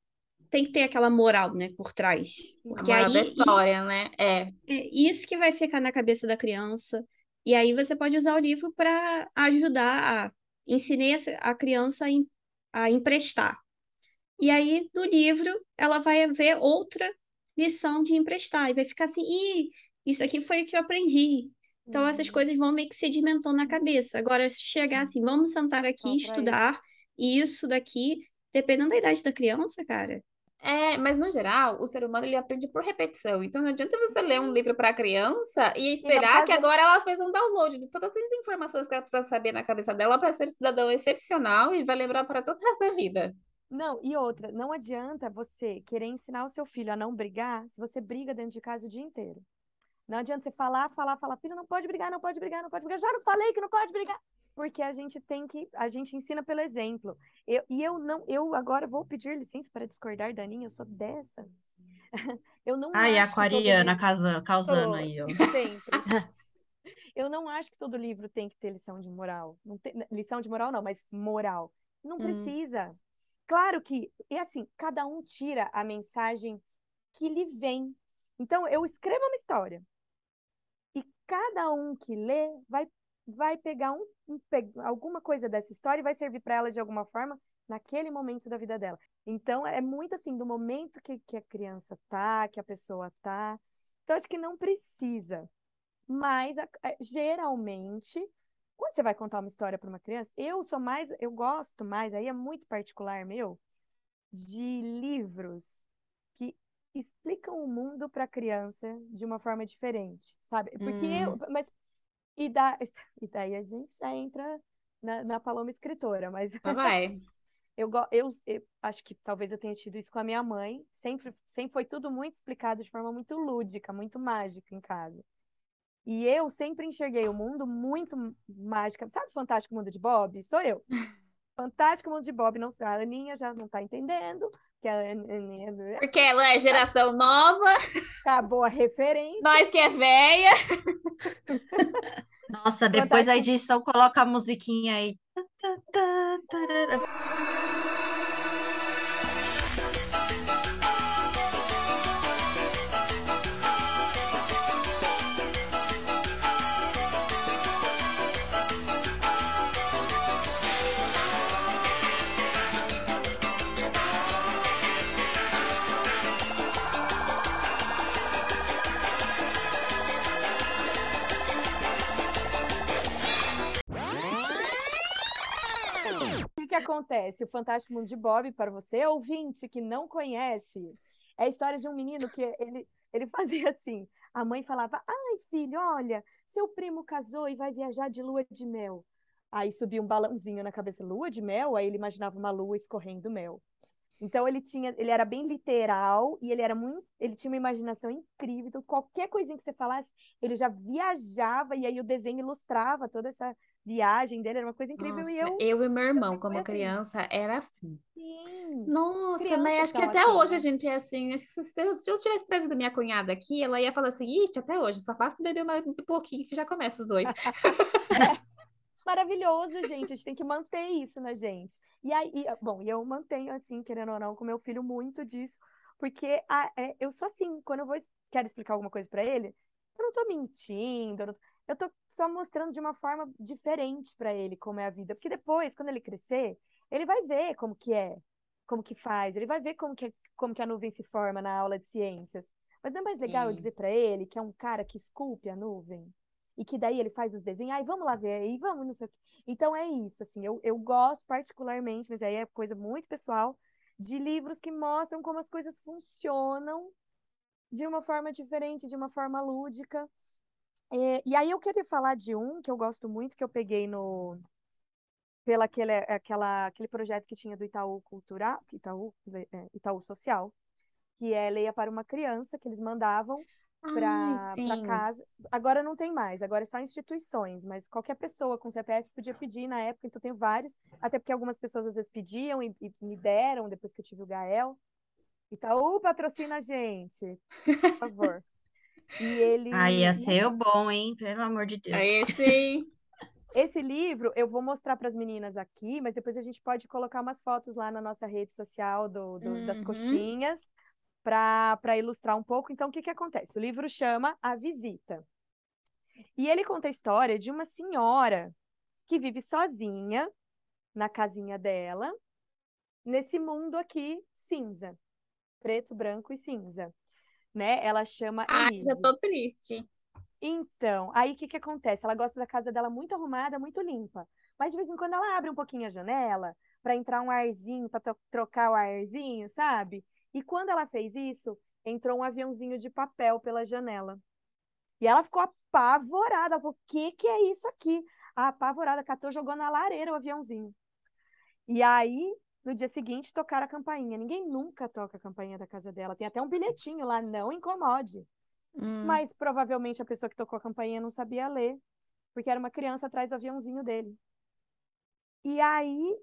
tem que ter aquela moral, né, por trás. A Porque moral da aí história, né? É. é isso que vai ficar na cabeça da criança. E aí você pode usar o livro para ajudar a ensinar essa- a criança a, em- a emprestar. E aí, no livro, ela vai ver outra lição de emprestar. E vai ficar assim, ih, isso aqui foi o que eu aprendi. Então, essas Uhum. coisas vão meio que sedimentando na cabeça. Agora, se chegar assim, vamos sentar aqui e estudar isso daqui, dependendo da idade da criança, cara. É, mas no geral, o ser humano ele aprende por repetição. Então não adianta você ler um livro para criança e esperar que agora ela fez um download de todas as informações que ela precisa saber na cabeça dela para ser cidadão excepcional e vai lembrar para todo o resto da vida. Não, e outra, não adianta você querer ensinar o seu filho a não brigar se você briga dentro de casa o dia inteiro. Não adianta você falar, falar, falar, filho, não pode brigar, não pode brigar, não pode brigar. Já não falei que não pode brigar. Porque a gente tem que, a gente ensina pelo exemplo. Eu, e eu não, eu agora vou pedir licença para discordar da Aninha, eu sou dessas. Eu não Ai, acho aquariana causa- causando aí, ó. Sempre. Eu não acho que todo livro tem que ter lição de moral. Tem, lição de moral não, mas moral. Não Hum. precisa. Claro que, e assim, cada um tira a mensagem que lhe vem. Então, eu escrevo uma história. E cada um que lê vai, vai pegar um, um alguma coisa dessa história e vai servir para ela de alguma forma naquele momento da vida dela. Então, é muito assim, do momento que, que a criança tá, que a pessoa tá. Então, acho que não precisa. Mas, a- geralmente, quando você vai contar uma história para uma criança, eu sou mais, eu gosto mais, aí é muito particular meu, de livros que explicam o mundo para a criança de uma forma diferente, sabe? Porque eu, mas e, da, e daí a gente já entra na, na Paloma escritora, mas vai. eu, eu, eu acho que talvez eu tenha tido isso com a minha mãe. Sempre, sempre foi tudo muito explicado de forma muito lúdica, muito mágica em casa. E eu sempre enxerguei o mundo muito mágica. Sabe o Fantástico Mundo de Bob? Sou eu. Fantástico Mundo de Bob, não sei. A Aninha já não tá entendendo. Que a Aninha Porque ela é geração nova, acabou a referência. nós que é velha. Nossa, depois a Fantástico. edição coloca a musiquinha aí. O que, que acontece? O Fantástico Mundo de Bob, para você, ouvinte que não conhece, é a história de um menino que ele, ele fazia assim. A mãe falava: Ai, filho, olha, seu primo casou e vai viajar de lua de mel. Aí subia um balãozinho na cabeça, lua de mel, aí ele imaginava uma lua escorrendo mel. Então ele tinha, ele era bem literal e ele era muito, ele tinha uma imaginação incrível. Então qualquer coisinha que você falasse, ele já viajava e aí o desenho ilustrava toda essa viagem dele, era uma coisa incrível Nossa, e eu eu e meu irmão, como assim. criança, era assim. Sim. Nossa, mas Crianças acho que até assim, hoje a né? gente é assim. Acho que Se se eu, se eu tivesse trazido minha cunhada aqui, ela ia falar assim: Ixi, até hoje, só basta beber um pouquinho que já começa os dois. Maravilhoso, gente. A gente tem que manter isso na gente. E aí, bom, e eu mantenho, assim, querendo ou não, com meu filho muito disso, porque a- é, eu sou assim, quando eu vou, quero explicar alguma coisa para ele, eu não tô mentindo, eu, não- eu tô só mostrando de uma forma diferente para ele como é a vida. Porque depois, quando ele crescer, ele vai ver como que é, como que faz, ele vai ver como que, como que a nuvem se forma na aula de ciências. Mas não é mais legal eu Sim. dizer para ele que é um cara que esculpe a nuvem? E que daí ele faz os desenhos, ai, vamos lá ver aí, vamos, não sei o quê. Então é isso, assim, eu, eu gosto particularmente, mas aí é coisa muito pessoal, de livros que mostram como as coisas funcionam de uma forma diferente, de uma forma lúdica. É, e aí eu queria falar de um que eu gosto muito, que eu peguei no pela aquele, aquela, aquele projeto que tinha do Itaú Cultural, Itaú, é, Itaú Social, que é Leia para uma Criança, que eles mandavam para casa. Agora não tem mais, agora é só instituições, mas qualquer pessoa com CPF podia pedir na época, então eu tenho vários, até porque algumas pessoas às vezes pediam e, e me deram depois que eu tive o Gael. Itaú patrocina a gente, por favor. E ele. Ah, ia ser o bom, hein? Pelo amor de Deus. Aí sim. Esse livro eu vou mostrar para as meninas aqui, mas depois a gente pode colocar umas fotos lá na nossa rede social do, do- das Uhum. coxinhas para ilustrar um pouco. Então, o que que acontece? O livro chama A Visita. E ele conta a história de uma senhora que vive sozinha na casinha dela, nesse mundo aqui cinza, preto, branco e cinza, né? Ela chama Ai, Elise. já tô triste. Então, aí o que que acontece? Ela gosta da casa dela muito arrumada, muito limpa. Mas de vez em quando ela abre um pouquinho a janela para entrar um arzinho, para trocar o arzinho, sabe? E quando ela fez isso, entrou um aviãozinho de papel pela janela. E ela ficou apavorada. Ela falou: O que que é isso aqui? A apavorada catou, jogou na lareira o aviãozinho. E aí, no dia seguinte, tocaram a campainha. Ninguém nunca toca a campainha da casa dela. Tem até um bilhetinho lá, não incomode. Hum. Mas provavelmente a pessoa que tocou a campainha não sabia ler, porque era uma criança atrás do aviãozinho dele. E aí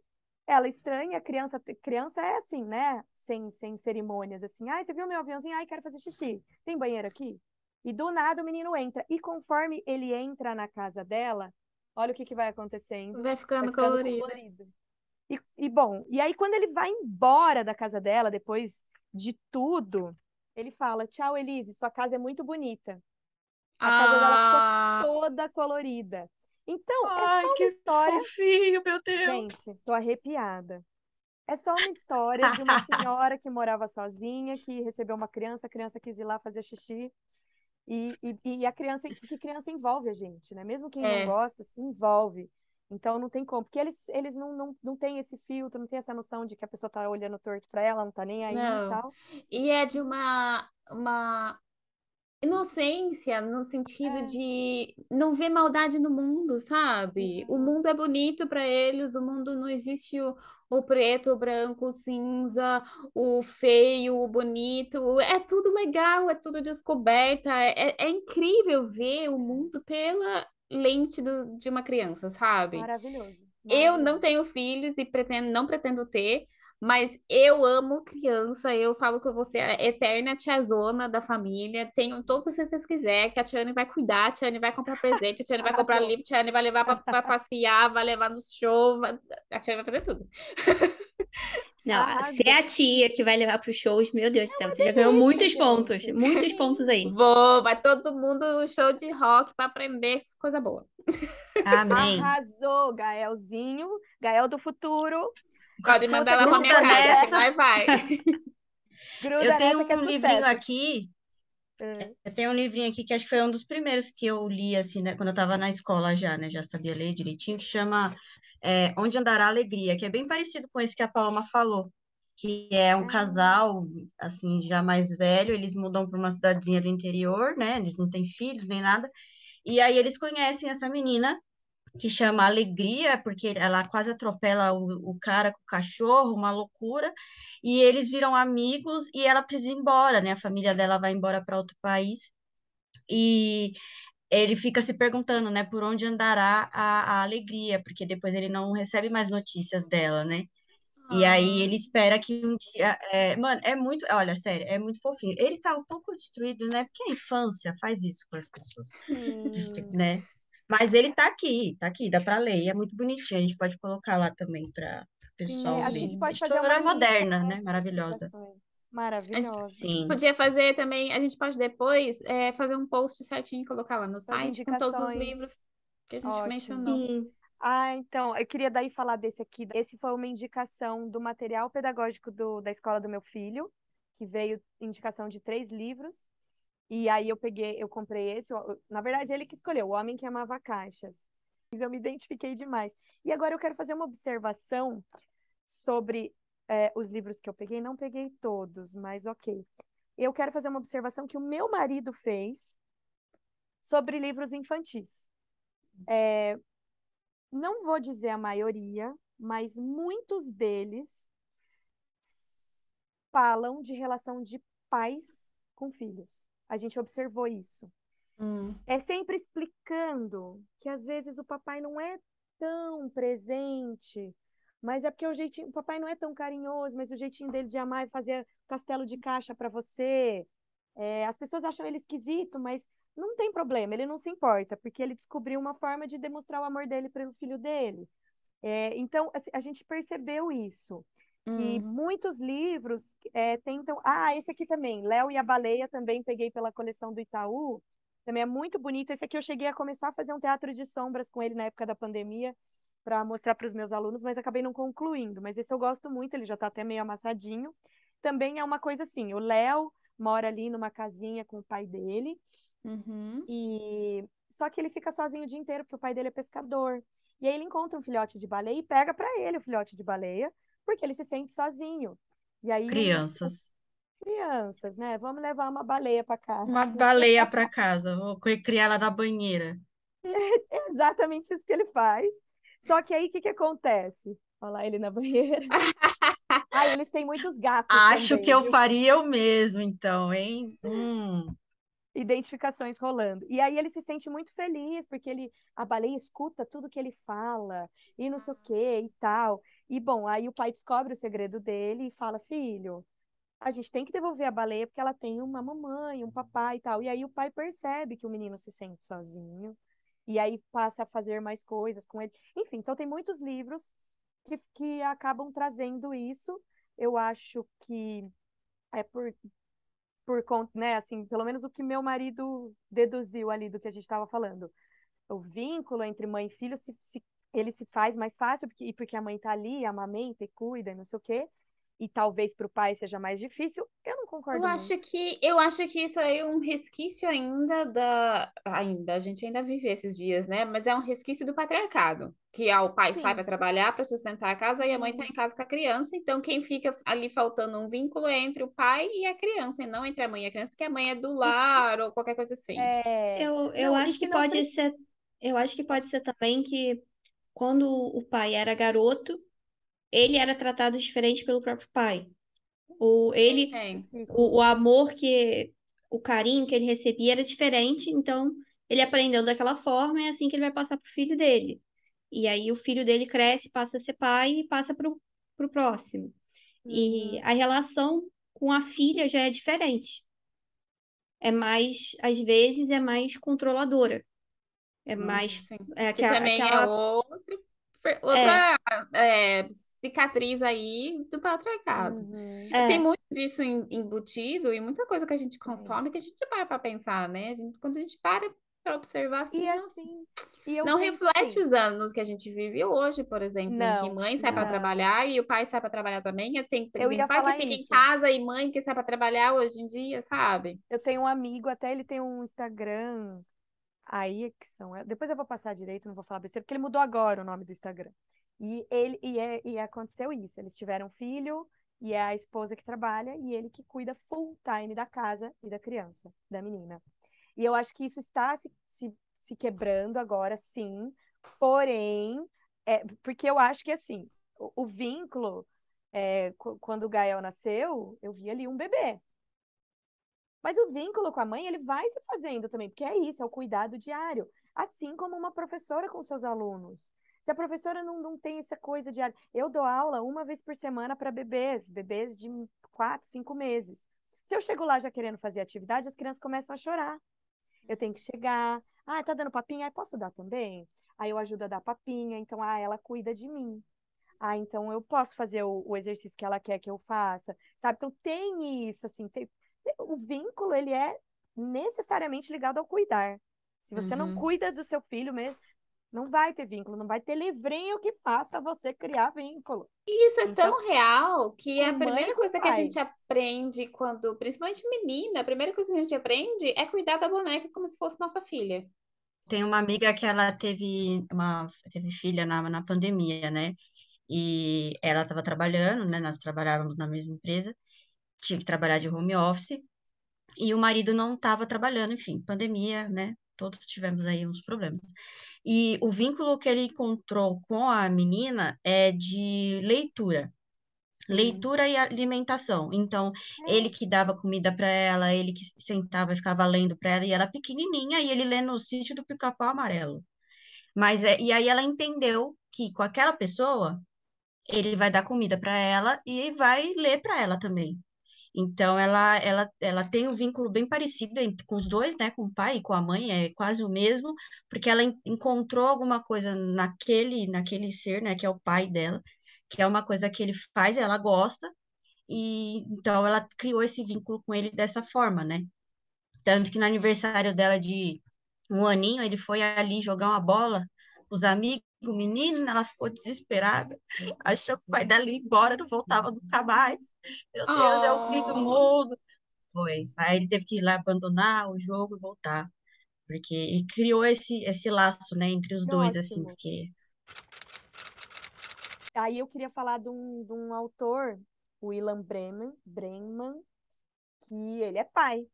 ela estranha, criança, criança é assim, né? Sem, sem cerimônias, assim. Ai, você viu meu aviãozinho? Ai, quero fazer xixi. Tem banheiro aqui? E do nada o menino entra. E conforme ele entra na casa dela, olha o que, que vai acontecendo. Vai Vai ficando ficando colorido. colorido. E, e bom, e aí quando ele vai embora da casa dela, depois de tudo, ele fala: Tchau, Elise, sua casa é muito bonita. A casa dela ficou Ah, toda colorida. Então, é Ai, só uma que história. fofinho, meu Deus. Gente, tô arrepiada. É só uma história de uma senhora que morava sozinha, que recebeu uma criança, a criança quis ir lá fazer xixi. E, e, e a criança, porque criança envolve a gente, né? Mesmo quem não É. gosta, se envolve. Então não tem como, porque eles, eles não, não, não têm esse filtro, não tem essa noção de que a pessoa tá olhando torto pra ela, não tá nem aí e não. tal. E é de uma, uma inocência no sentido É. de não ver maldade no mundo, sabe? O Uhum. mundo é bonito para eles, o mundo não existe o, o preto, o branco, o cinza, o feio, o bonito. É tudo legal, é tudo descoberta. É, é- é incrível ver o mundo pela lente do- de uma criança, sabe? Maravilhoso. Eu não Maravilhoso. tenho filhos e pretendo, não pretendo ter, mas eu amo criança. Eu falo que eu vou ser a eterna tiazona da família. Tenho todos os que vocês quiserem, que a Tiane vai cuidar, a Tiane vai comprar presente, a Tiane vai comprar livro, a Tiane vai levar para passear, vai levar no show, vai- a Tiane vai fazer tudo. Não, Arrasou. ser a tia que vai levar para os shows, meu Deus do céu, você já ganhou muitos gente. pontos, muitos pontos aí. Vou, vai todo mundo no show de rock para aprender coisa boa. Amém. Arrasou, Gaelzinho, Gael do futuro. Pode mandar ela para minha casa, que nessa. nós vai. Gruda Eu tenho é um livrinho sucesso. aqui, É. eu tenho um livrinho aqui que acho que foi um dos primeiros que eu li, assim, né, quando eu tava na escola já, né, já sabia ler direitinho, que chama é, Onde Andará a Alegria, que é bem parecido com esse que a Paloma falou, que é um casal, assim, já mais velho, eles mudam para uma cidadezinha do interior, né? Eles não têm filhos nem nada, e aí eles conhecem essa menina que chama Alegria, porque ela quase atropela o, o cara com o cachorro, uma loucura, e eles viram amigos e ela precisa ir embora, né? A família dela vai embora para outro país. E ele fica se perguntando, né, por onde andará a, a alegria, porque depois ele não recebe mais notícias dela, né? E aí ele espera que um dia. É, mano, é muito. Olha, sério, é muito fofinho. Ele tá um pouco destruído, né? Porque a infância faz isso com as pessoas. Né? Mas ele tá aqui, tá aqui, dá pra ler. E é muito bonitinho. A gente pode colocar lá também para o pessoal É, a ler. gente pode A fazer uma moderna, né, né? Maravilhosa. Maravilhosa. Sim. Podia fazer também, a gente pode depois é, fazer um post certinho e colocar lá no Das site com todos os livros que a gente Ótimo. mencionou. Sim. Ah, então, eu queria daí falar desse aqui. Esse foi uma indicação do material pedagógico do, da escola do meu filho, que veio indicação de três livros. E aí eu peguei, eu comprei esse. Na verdade, ele que escolheu, O Homem que Amava Caixas. Mas Eu me identifiquei demais. E agora eu quero fazer uma observação sobre é, os livros que eu peguei. Não peguei todos, mas ok. Eu quero fazer uma observação que o meu marido fez sobre livros infantis. É, não vou dizer a maioria, mas muitos deles falam de relação de pais com filhos. A gente observou isso. Hum. É sempre explicando que às vezes o papai não é tão presente, mas é porque o jeitinho, o papai não é tão carinhoso, mas o jeitinho dele de amar é fazer castelo de caixa para você. É, as pessoas acham ele esquisito, mas não tem problema, ele não se importa, porque ele descobriu uma forma de demonstrar o amor dele pelo filho dele. É, então, assim, a gente percebeu isso, que Hum. muitos livros é, tentam. Ah, esse aqui também, Léo e a Baleia, também peguei pela coleção do Itaú. Também é muito bonito. Esse aqui eu cheguei a começar a fazer um teatro de sombras com ele na época da pandemia, para mostrar para os meus alunos, mas acabei não concluindo. Mas esse eu gosto muito, ele já está até meio amassadinho. Também é uma coisa assim: o Léo mora ali numa casinha com o pai dele. Uhum. E só que ele fica sozinho o dia inteiro porque o pai dele é pescador. E aí ele encontra um filhote de baleia e pega para ele o filhote de baleia, porque ele se sente sozinho. E aí Crianças. crianças, né? Vamos levar uma baleia para casa. Uma baleia para casa. Vou cri- criar ela na banheira. É exatamente isso que ele faz. Só que aí o que que acontece? Olha lá ele na banheira. Ah, eles têm muitos gatos Acho também, que eu viu? faria eu mesmo, então, hein? Hum. identificações rolando. E aí ele se sente muito feliz, porque ele, a baleia escuta tudo que ele fala, e não sei o que e tal. E bom, aí o pai descobre o segredo dele e fala: Filho, a gente tem que devolver a baleia porque ela tem uma mamãe, um papai e tal. E aí o pai percebe que o menino se sente sozinho, e aí passa a fazer mais coisas com ele. Enfim, então tem muitos livros que, que acabam trazendo isso. Eu acho que é por por conta, né, assim, pelo menos o que meu marido deduziu ali do que a gente estava falando. O vínculo entre mãe e filho, se, se- ele se faz mais fácil, porque, e porque a mãe tá ali, amamenta e cuida e não sei o quê, e talvez para o pai seja mais difícil, eu não concordo Eu muito. acho que eu acho que isso aí é um resquício ainda da ainda a gente ainda vive esses dias, né? Mas é um resquício do patriarcado, que ah, o pai sai Sim. para trabalhar para sustentar a casa e a mãe tá em casa com a criança. Então quem fica ali faltando um vínculo é entre o pai e a criança, e não entre a mãe e a criança, porque a mãe é do lar ou qualquer coisa assim. É, Eu, eu não, acho que que pode precisa. ser, eu acho que pode ser também que quando o pai era garoto, ele era tratado diferente pelo próprio pai. O, ele, o, o amor que, o carinho que ele recebia era diferente, então ele aprendeu daquela forma e é assim que ele vai passar pro filho dele. E aí o filho dele cresce, passa a ser pai e passa pro, pro próximo. E Uhum. a relação com a filha já é diferente. É mais, às vezes, é mais controladora. É mais, Sim. é Que aquela, também é aquela outro, é, outra é, cicatriz aí do patriarcado. Uhum. E tem é, muito disso em- embutido e muita coisa que a gente É. consome que a gente para para pensar, né? A gente, quando a gente para para observar E assim, nossa, assim, e eu não reflete assim, os anos que a gente vive hoje, por exemplo, em que não, mãe sai para não, trabalhar e o pai sai para trabalhar também. E Tem, eu tem ia pai que fica em isso. casa e mãe que sai para trabalhar hoje em dia, sabe? Eu tenho um amigo, até ele tem um Instagram, aí é que são, depois eu vou passar direito, não vou falar besteira, porque ele mudou agora o nome do Instagram. E ele e, é, e aconteceu isso. Eles tiveram um filho e é a esposa que trabalha e ele que cuida full time da casa e da criança, da menina. E eu acho que isso está se, se, se quebrando agora, sim. Porém, é, porque eu acho que assim, o, o vínculo, é, quando o Gael nasceu, eu vi ali um bebê. Mas o vínculo com a mãe, ele vai se fazendo também, porque é isso, é o cuidado diário. Assim como uma professora com seus alunos. Se a professora não, não tem essa coisa de. Eu dou aula uma vez por semana para bebês, bebês de quatro, cinco meses. Se eu chego lá já querendo fazer atividade, as crianças começam a chorar. Eu tenho que chegar. Ah, tá dando papinha? Ah, posso dar também? Aí eu ajudo a dar papinha, então, ah, ela cuida de mim. Ah, então eu posso fazer o, o exercício que ela quer que eu faça, sabe? Então tem isso, assim, tem, o vínculo, ele é necessariamente ligado ao cuidar. Se você uhum. não cuida do seu filho mesmo, não vai ter vínculo, não vai ter livrinho que faça você criar vínculo. E isso é então, tão real que a primeira coisa que a gente aprende quando, principalmente menina, a primeira coisa que a gente aprende é cuidar da boneca como se fosse nossa filha. Tem uma amiga que ela teve uma teve filha na, na pandemia, né? E ela estava trabalhando, né? Nós trabalhávamos na mesma empresa, tinha que trabalhar de home office, e o marido não estava trabalhando, enfim, pandemia, né? Todos tivemos aí uns problemas. E o vínculo que ele encontrou com a menina é de leitura. Uhum. Leitura e alimentação. Então, ele que dava comida para ela, ele que sentava e ficava lendo para ela, e ela pequenininha, e ele lendo o sítio do Pica-Pau Amarelo. Mas é, e aí ela entendeu que com aquela pessoa, ele vai dar comida para ela e vai ler para ela também. Então, ela, ela, ela tem um vínculo bem parecido com os dois, né? Com o pai e com a mãe, é quase o mesmo, porque ela encontrou alguma coisa naquele, naquele ser, né? Que é o pai dela, que é uma coisa que ele faz, ela gosta, e então ela criou esse vínculo com ele dessa forma, né? Tanto que no aniversário dela de um aninho, ele foi ali jogar uma bola os amigos, o menino, ela ficou desesperada, achou que o pai dela ia embora, não voltava nunca mais. Meu Deus, oh. é o fim do mundo. Foi. Aí ele teve que ir lá abandonar o jogo e voltar. Porque e criou esse, esse laço, né, entre os que dois, assim, ótimo. assim, porque. Aí eu queria falar de um, de um autor, o Ilan Bremen, Bremen, que ele é pai.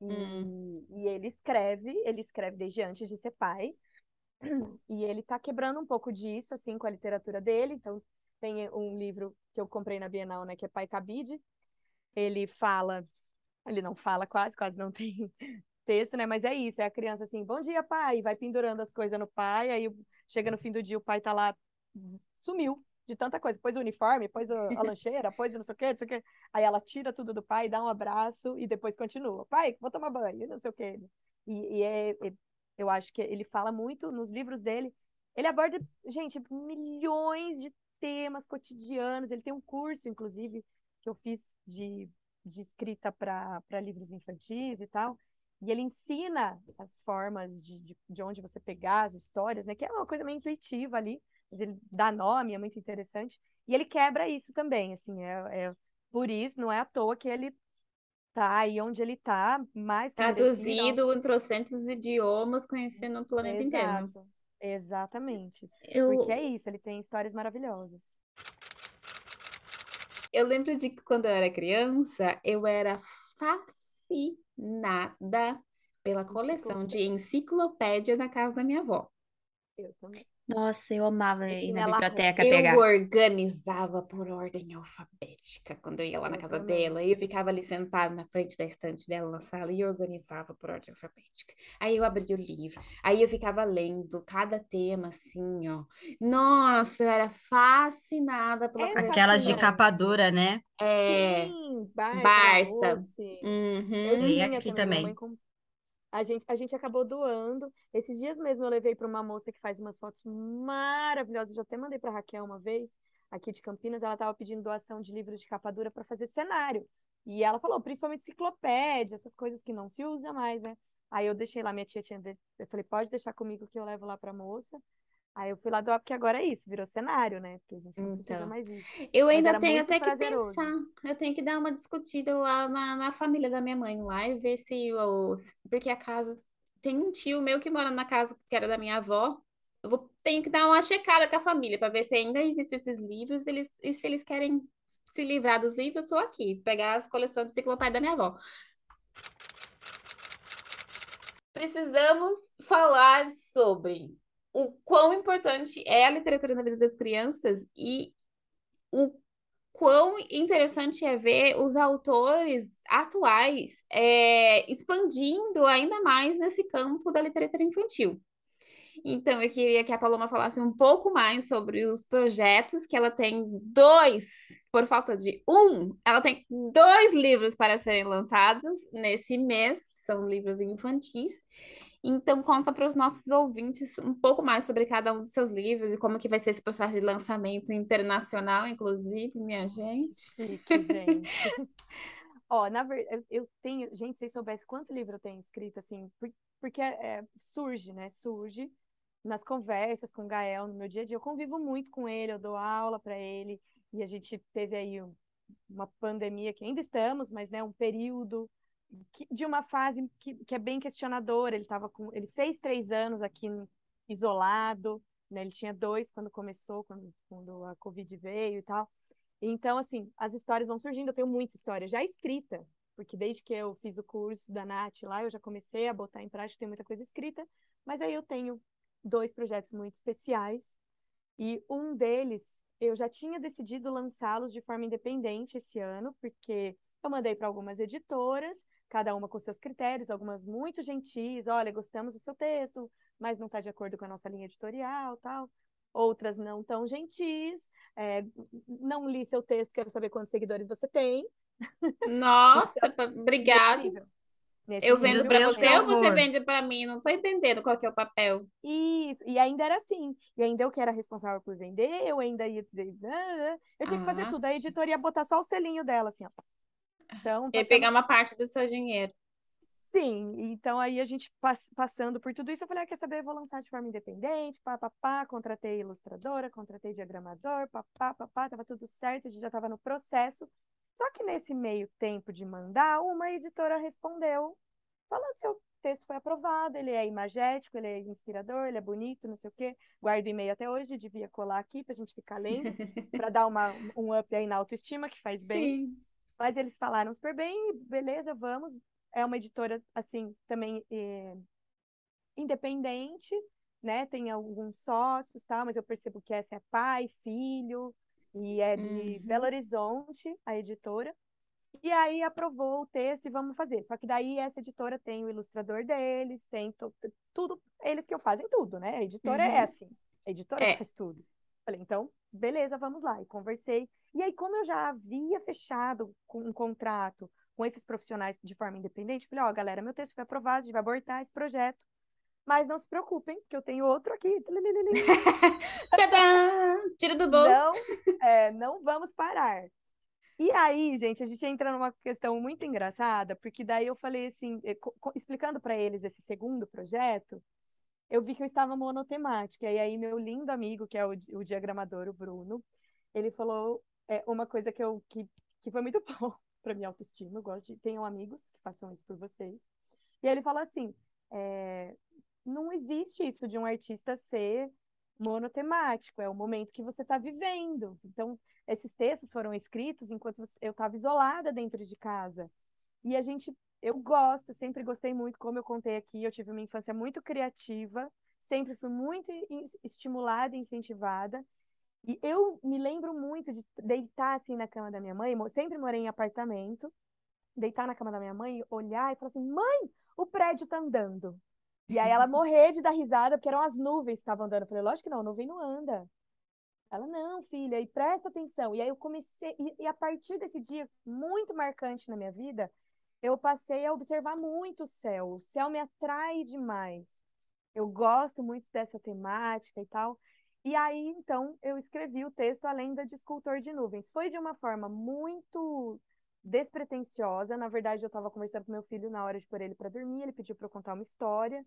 E, hum. e ele escreve, ele escreve desde antes de ser pai. E ele está quebrando um pouco disso, assim, com a literatura dele. Então, tem um livro que eu comprei na Bienal, né, que é Pai Cabide. Ele fala, ele não fala quase, quase não tem texto, né, mas é isso, é a criança assim, bom dia, pai, vai pendurando as coisas no pai, aí chega no fim do dia, o pai tá lá, sumiu de tanta coisa, pôs o uniforme, pôs a, a lancheira, pôs não sei o quê, não sei o quê. Aí ela tira tudo do pai, dá um abraço e depois continua. Pai, vou tomar banho, não sei o quê. E, e é, é eu acho que ele fala muito nos livros dele. Ele aborda, gente, milhões de temas cotidianos. Ele tem um curso, inclusive, que eu fiz de, de escrita para livros infantis e tal. E ele ensina as formas de, de, de, onde você pegar as histórias, né? Que é uma coisa meio intuitiva ali, mas ele dá nome, é muito interessante. E ele quebra isso também, assim, é, é por isso, não é à toa que ele tá aí onde ele tá, mais Traduzido em trocentos idiomas, conhecendo o planeta Exato. inteiro. Exatamente. Eu... Porque é isso, ele tem histórias maravilhosas. Eu lembro de que quando eu era criança, eu era fascinada pela coleção de enciclopédia na casa da minha avó. Eu também. Nossa, eu amava ir na biblioteca eu pegar. Eu organizava por ordem alfabética quando eu ia lá na casa dela. E eu ficava ali sentada na frente da estante dela na sala e organizava por ordem alfabética. Aí eu abria o livro. Aí eu ficava lendo cada tema assim, ó. Nossa, eu era fascinada pela é Aquelas de capa dura, né? É. Sim, Barça. Barça. Uhum. Eu tinha aqui também. também. A gente, a gente acabou doando. Esses dias mesmo eu levei para uma moça que faz umas fotos maravilhosas. Já até mandei para Raquel uma vez, aqui de Campinas. Ela estava pedindo doação de livros de capa dura para fazer cenário. E ela falou, principalmente enciclopédia, essas coisas que não se usa mais, né? Aí eu deixei lá, minha tia tinha. Eu falei, pode deixar comigo que eu levo lá para a moça. Aí eu fui lá doar, porque agora é isso, virou cenário, né? Porque a gente não então, precisa mais disso. Eu ainda tenho até que pensar. Eu tenho que dar uma discutida lá na, na família da minha mãe lá e ver se os. Porque a casa. Tem um tio meu que mora na casa que era da minha avó. Eu vou tenho que dar uma checada com a família para ver se ainda existem esses livros eles, e se eles querem se livrar dos livros, eu tô aqui. Pegar as coleções de enciclopédia da minha avó. Precisamos falar sobre o quão importante é a literatura na vida das crianças e o quão interessante é ver os autores atuais é, expandindo ainda mais nesse campo da literatura infantil. Então, eu queria que a Paloma falasse um pouco mais sobre os projetos, que ela tem dois, por falta de um, ela tem dois livros para serem lançados nesse mês, são livros infantis. Então, conta para os nossos ouvintes um pouco mais sobre cada um dos seus livros e como que vai ser esse processo de lançamento internacional, inclusive, minha gente. Chique, gente. Ó, na verdade, eu tenho, gente, se vocês soubessem quanto livro eu tenho escrito, assim, porque é, surge, né? Surge nas conversas com o Gael no meu dia a dia. Eu convivo muito com ele, eu dou aula para ele, e a gente teve aí uma pandemia que ainda estamos, mas né, um período de uma fase que, que é bem questionadora. Ele tava com, ele fez três anos aqui isolado, né? Ele tinha dois quando começou, quando, quando a Covid veio e tal. Então, assim, as histórias vão surgindo. Eu tenho muita história já escrita, porque desde que eu fiz o curso da Nath lá, eu já comecei a botar em prática, tem muita coisa escrita, mas aí eu tenho dois projetos muito especiais e um deles eu já tinha decidido lançá-los de forma independente esse ano, porque eu mandei para algumas editoras, cada uma com seus critérios, algumas muito gentis, olha, gostamos do seu texto, mas não está de acordo com a nossa linha editorial, tal. Outras não tão gentis, é, não li seu texto, quero saber quantos seguidores você tem. Nossa, então, obrigada. Nesse eu vendo para você ou você vende para mim? Não tô entendendo qual que é o papel. Isso, e ainda era assim. E ainda eu que era responsável por vender, eu ainda ia. Eu tinha que fazer tudo. A editora ia botar só o selinho dela, assim, ó. Então, e pegar uma parte do seu dinheiro. Sim, então aí a gente passando por tudo isso, eu falei, ah, quer saber, eu vou lançar de forma independente, pá, pá, pá, contratei ilustradora, contratei diagramador, pá, pá, pá, pá, tava tudo certo, a gente já tava no processo. Só que nesse meio tempo de mandar, uma editora respondeu, falando se o texto foi aprovado, ele é imagético, ele é inspirador, ele é bonito, não sei o quê. Guardo e-mail até hoje, devia colar aqui para a gente ficar lendo, para dar uma, um up aí na autoestima, que faz bem. Mas eles falaram super bem, beleza, vamos. É uma editora, assim, também é, independente, né? Tem alguns sócios, tal, mas eu percebo que essa é pai, filho, e é de uhum. Belo Horizonte, a editora. E aí aprovou o texto e vamos fazer. Só que daí essa editora tem o ilustrador deles, tem tudo, eles que fazem tudo, né? A editora é uhum. é assim, a editora é. faz tudo. Falei, então, beleza, vamos lá. E conversei. E aí, como eu já havia fechado um contrato com esses profissionais de forma independente, falei, ó, oh, galera, meu texto foi aprovado, a gente vai abortar esse projeto. Mas não se preocupem, que eu tenho outro aqui. Tira do bolso. Não, é, não vamos parar. E aí, gente, a gente entra numa questão muito engraçada, porque daí eu falei assim, eh, explicando para eles esse segundo projeto, eu vi que eu estava monotemática. E aí, meu lindo amigo, que é o, o diagramador, o Bruno, ele falou é, uma coisa que, eu, que, que foi muito bom para minha autoestima. Eu gosto de. Tenham amigos que façam isso por vocês. E aí ele falou assim: é, não existe isso de um artista ser monotemático, é o momento que você está vivendo. Então, esses textos foram escritos enquanto eu estava isolada dentro de casa. E a gente, eu gosto, sempre gostei muito, como eu contei aqui, eu tive uma infância muito criativa, sempre fui muito estimulada e incentivada. E eu me lembro muito de deitar assim na cama da minha mãe, sempre morei em apartamento, deitar na cama da minha mãe, olhar e falar assim: mãe, o prédio tá andando. E aí ela morrer de dar risada, porque eram as nuvens que estavam andando. Eu falei, lógico que não, a nuvem não anda. Ela, não, filha, e presta atenção. E aí eu comecei, e, e, a partir desse dia, muito marcante na minha vida, eu passei a observar muito o céu. O céu me atrai demais. Eu gosto muito dessa temática e tal. E aí, então, eu escrevi o texto A Lenda de Escultor de Nuvens. Foi de uma forma muito despretensiosa. Na verdade, eu estava conversando com meu filho na hora de pôr ele para dormir, ele pediu para eu contar uma história.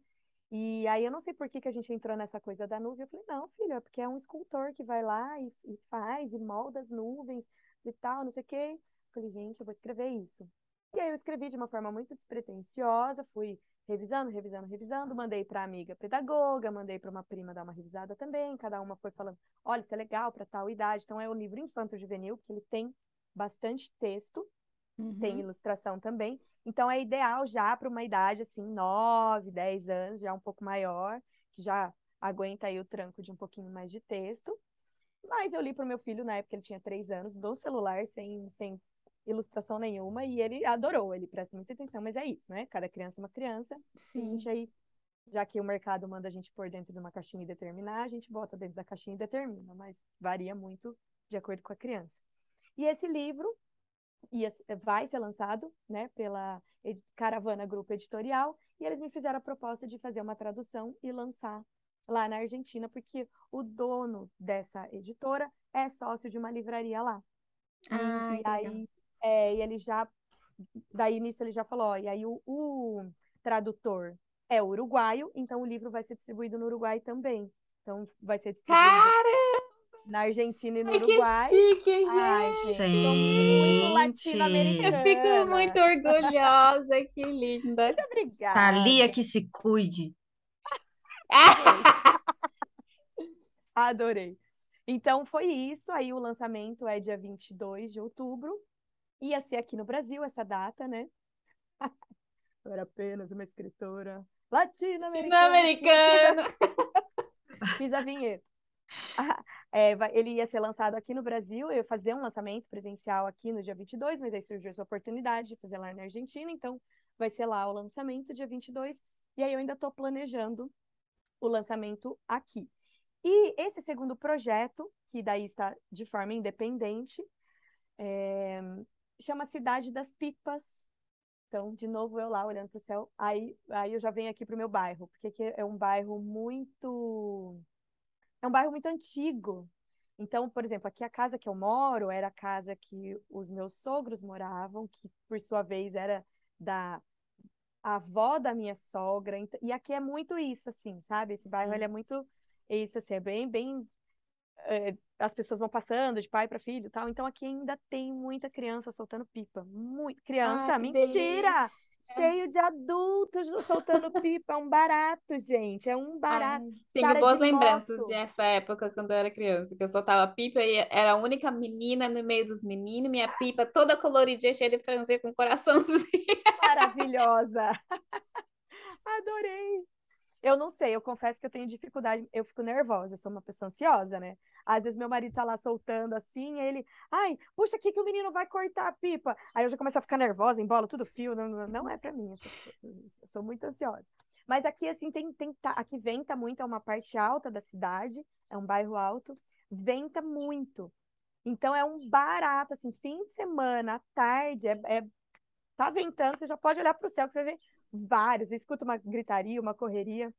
E aí eu não sei por que, que a gente entrou nessa coisa da nuvem. Eu falei, não, filho, é porque é um escultor que vai lá e, e faz, e molda as nuvens e tal, não sei o quê. Eu falei, gente, eu vou escrever isso. E aí eu escrevi de uma forma muito despretensiosa, fui revisando, revisando, revisando, mandei para amiga pedagoga, mandei para uma prima dar uma revisada também, cada uma foi falando, olha, isso é legal para tal idade. Então é o livro infanto juvenil, que ele tem bastante texto, uhum. tem ilustração também. Então é ideal já para uma idade assim, 9, 10 anos, já um pouco maior, que já aguenta aí o tranco de um pouquinho mais de texto. Mas eu li para o meu filho na época ele tinha 3 anos, do celular, sem, sem ilustração nenhuma, e ele adorou, ele presta muita atenção, mas é isso, né? Cada criança é uma criança, Sim. a gente aí, já que o mercado manda a gente pôr dentro de uma caixinha e determinar, a gente bota dentro da caixinha e determina, mas varia muito de acordo com a criança. E esse livro ia, vai ser lançado, né, pela Caravana Grupo Editorial, e eles me fizeram a proposta de fazer uma tradução e lançar lá na Argentina, porque o dono dessa editora é sócio de uma livraria lá. Ah, e, aí é, e ele já, daí nisso ele já falou, ó, e aí o, o tradutor é uruguaio, então o livro vai ser distribuído no Uruguai também. Então vai ser distribuído Caramba! na Argentina e no Ai, Uruguai. Que chique, gente! Ai, gente, muito latino-americana. Eu fico muito orgulhosa, que linda. Muito obrigada. Thalia que se cuide. Adorei. Então foi isso, aí o lançamento é dia 22 de outubro, Ia ser aqui no Brasil essa data, né? Eu era apenas uma escritora latino-americana. Fiz a vinheta. É, ele ia ser lançado aqui no Brasil, eu ia fazer um lançamento presencial aqui no dia 22, mas aí surgiu essa oportunidade de fazer lá na Argentina, então vai ser lá o lançamento, dia 22, e aí eu ainda estou planejando o lançamento aqui. E esse segundo projeto, que daí está de forma independente, é, chama Cidade das Pipas. Então, de novo, eu lá olhando para o céu. Aí, aí eu já venho aqui para o meu bairro, porque aqui é um bairro muito. É um bairro muito antigo. Então, por exemplo, aqui a casa que eu moro era a casa que os meus sogros moravam, que por sua vez era da avó da minha sogra. E aqui é muito isso, assim, sabe? Esse bairro ele é muito isso, assim, é bem, bem as pessoas vão passando de pai para filho tal. Então aqui ainda tem muita criança soltando pipa. Muito criança, mentira! Delícia. Cheio de adultos soltando pipa, é um barato, gente, é um barato. Ai, tenho boas lembranças moto. dessa época quando eu era criança, que eu soltava pipa e era a única menina no meio dos meninos, minha pipa toda coloridinha, cheia de franzia com coraçãozinho. Maravilhosa! Adorei! Eu não sei, eu confesso que eu tenho dificuldade, eu fico nervosa, eu sou uma pessoa ansiosa, né? Às vezes meu marido tá lá soltando assim, ele, ai, puxa aqui que o menino vai cortar a pipa. Aí eu já começo a ficar nervosa, embola tudo fio, não, não é para mim. Eu sou muito ansiosa. Mas aqui, assim, tem, tem, tá, aqui venta muito, é uma parte alta da cidade, é um bairro alto, venta muito. Então é um barato, assim, fim de semana, à tarde, é, é tá ventando, você já pode olhar para o céu que você vê vários. Escuta uma gritaria, uma correria.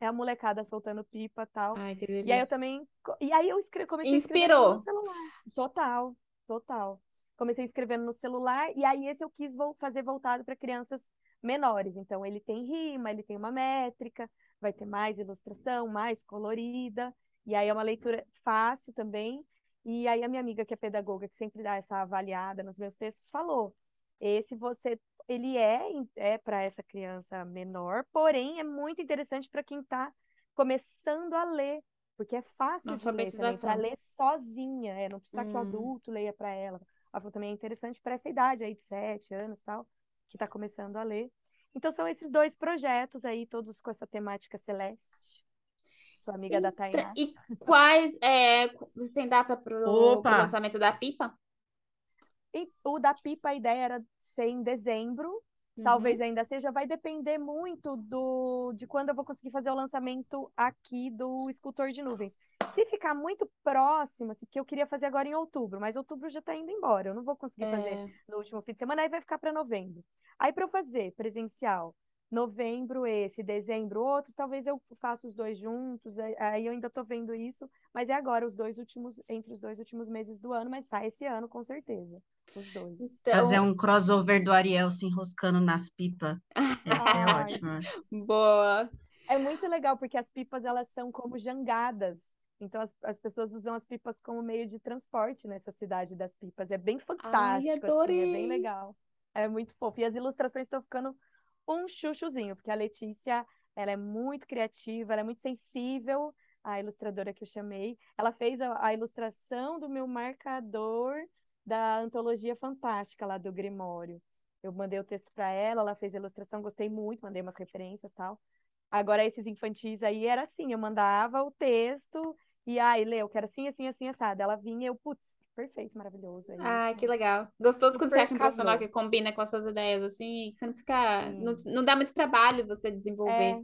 É a molecada soltando pipa tal. Ai, que delícia. E aí eu também. E aí eu escrevi, comecei Inspirou. no celular. Total, total. Comecei escrevendo no celular, e aí esse eu quis fazer voltado para crianças menores. Então, ele tem rima, ele tem uma métrica, vai ter mais ilustração, mais colorida. E aí é uma leitura fácil também. E aí a minha amiga, que é pedagoga, que sempre dá essa avaliada nos meus textos, falou: esse você ele é, é para essa criança menor, porém é muito interessante para quem está começando a ler, porque é fácil de ler também, para ler sozinha, é, não precisa hum. que o adulto leia para ela. Ela também é interessante para essa idade aí de sete anos tal, que está começando a ler. Então são esses dois projetos aí, todos com essa temática celeste. Sua amiga da Tainá. E quais, é, você tem data para o lançamento da pipa? E o da pipa, a ideia era ser em dezembro, uhum. talvez ainda seja, vai depender muito do de quando eu vou conseguir fazer o lançamento aqui do escultor de nuvens. Se ficar muito próximo, assim, que eu queria fazer agora em outubro, mas outubro já está indo embora, eu não vou conseguir é. fazer no último fim de semana, aí vai ficar para novembro. Aí para eu fazer presencial novembro esse, dezembro outro, talvez eu faça os dois juntos, aí eu ainda tô vendo isso, mas é agora os dois últimos, entre os dois últimos meses do ano, mas sai esse ano com certeza, os dois. Então... Fazer um crossover do Ariel se enroscando nas pipas, essa é ótima. Boa! É muito legal, porque as pipas, elas são como jangadas, então as, as pessoas usam as pipas como meio de transporte nessa cidade das pipas, é bem fantástico, Ai, assim, é bem legal. É muito fofo. E as ilustrações estão ficando um chuchuzinho, porque a Letícia, ela é muito criativa, ela é muito sensível, a ilustradora que eu chamei. Ela fez a, a ilustração do meu marcador da antologia fantástica lá do Grimório. Eu mandei o texto para ela, ela fez a ilustração, gostei muito, mandei umas referências tal. Agora, esses infantis aí era assim, eu mandava o texto e aí, Lê, eu quero assim, assim, assim, assado. Ela vinha e eu, putz, perfeito, maravilhoso. É Ai, isso. que legal. Gostoso quando você acha um profissional que combina com as suas ideias, assim, e você não fica. Não, não dá muito trabalho você desenvolver.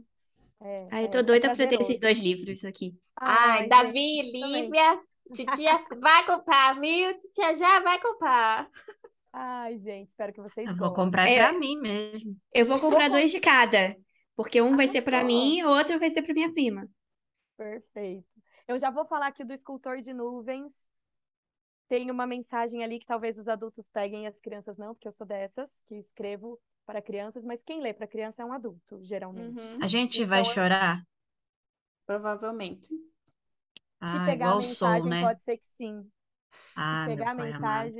É, é, Ai, eu é, tô é doida pra ter esses dois livros aqui. Ai, Ai, Davi, também. Lívia, titia vai comprar, viu? Titia já vai comprar. Ai, gente, espero que vocês Eu vou comprar É. pra mim mesmo. Eu vou comprar com- dois de cada, porque um vai ser pra Arrasou. mim, o outro vai ser pra minha prima. Perfeito. Eu já vou falar aqui do escultor de nuvens. Tem uma mensagem ali que talvez os adultos peguem e as crianças não, porque eu sou dessas que escrevo para crianças, mas quem lê para criança é um adulto, geralmente. Uhum, A gente vai Então, eu- chorar? provavelmente. Se Ah, pegar a mensagem, né? pode ser que sim. Se Ah, meu pegar a pai amado.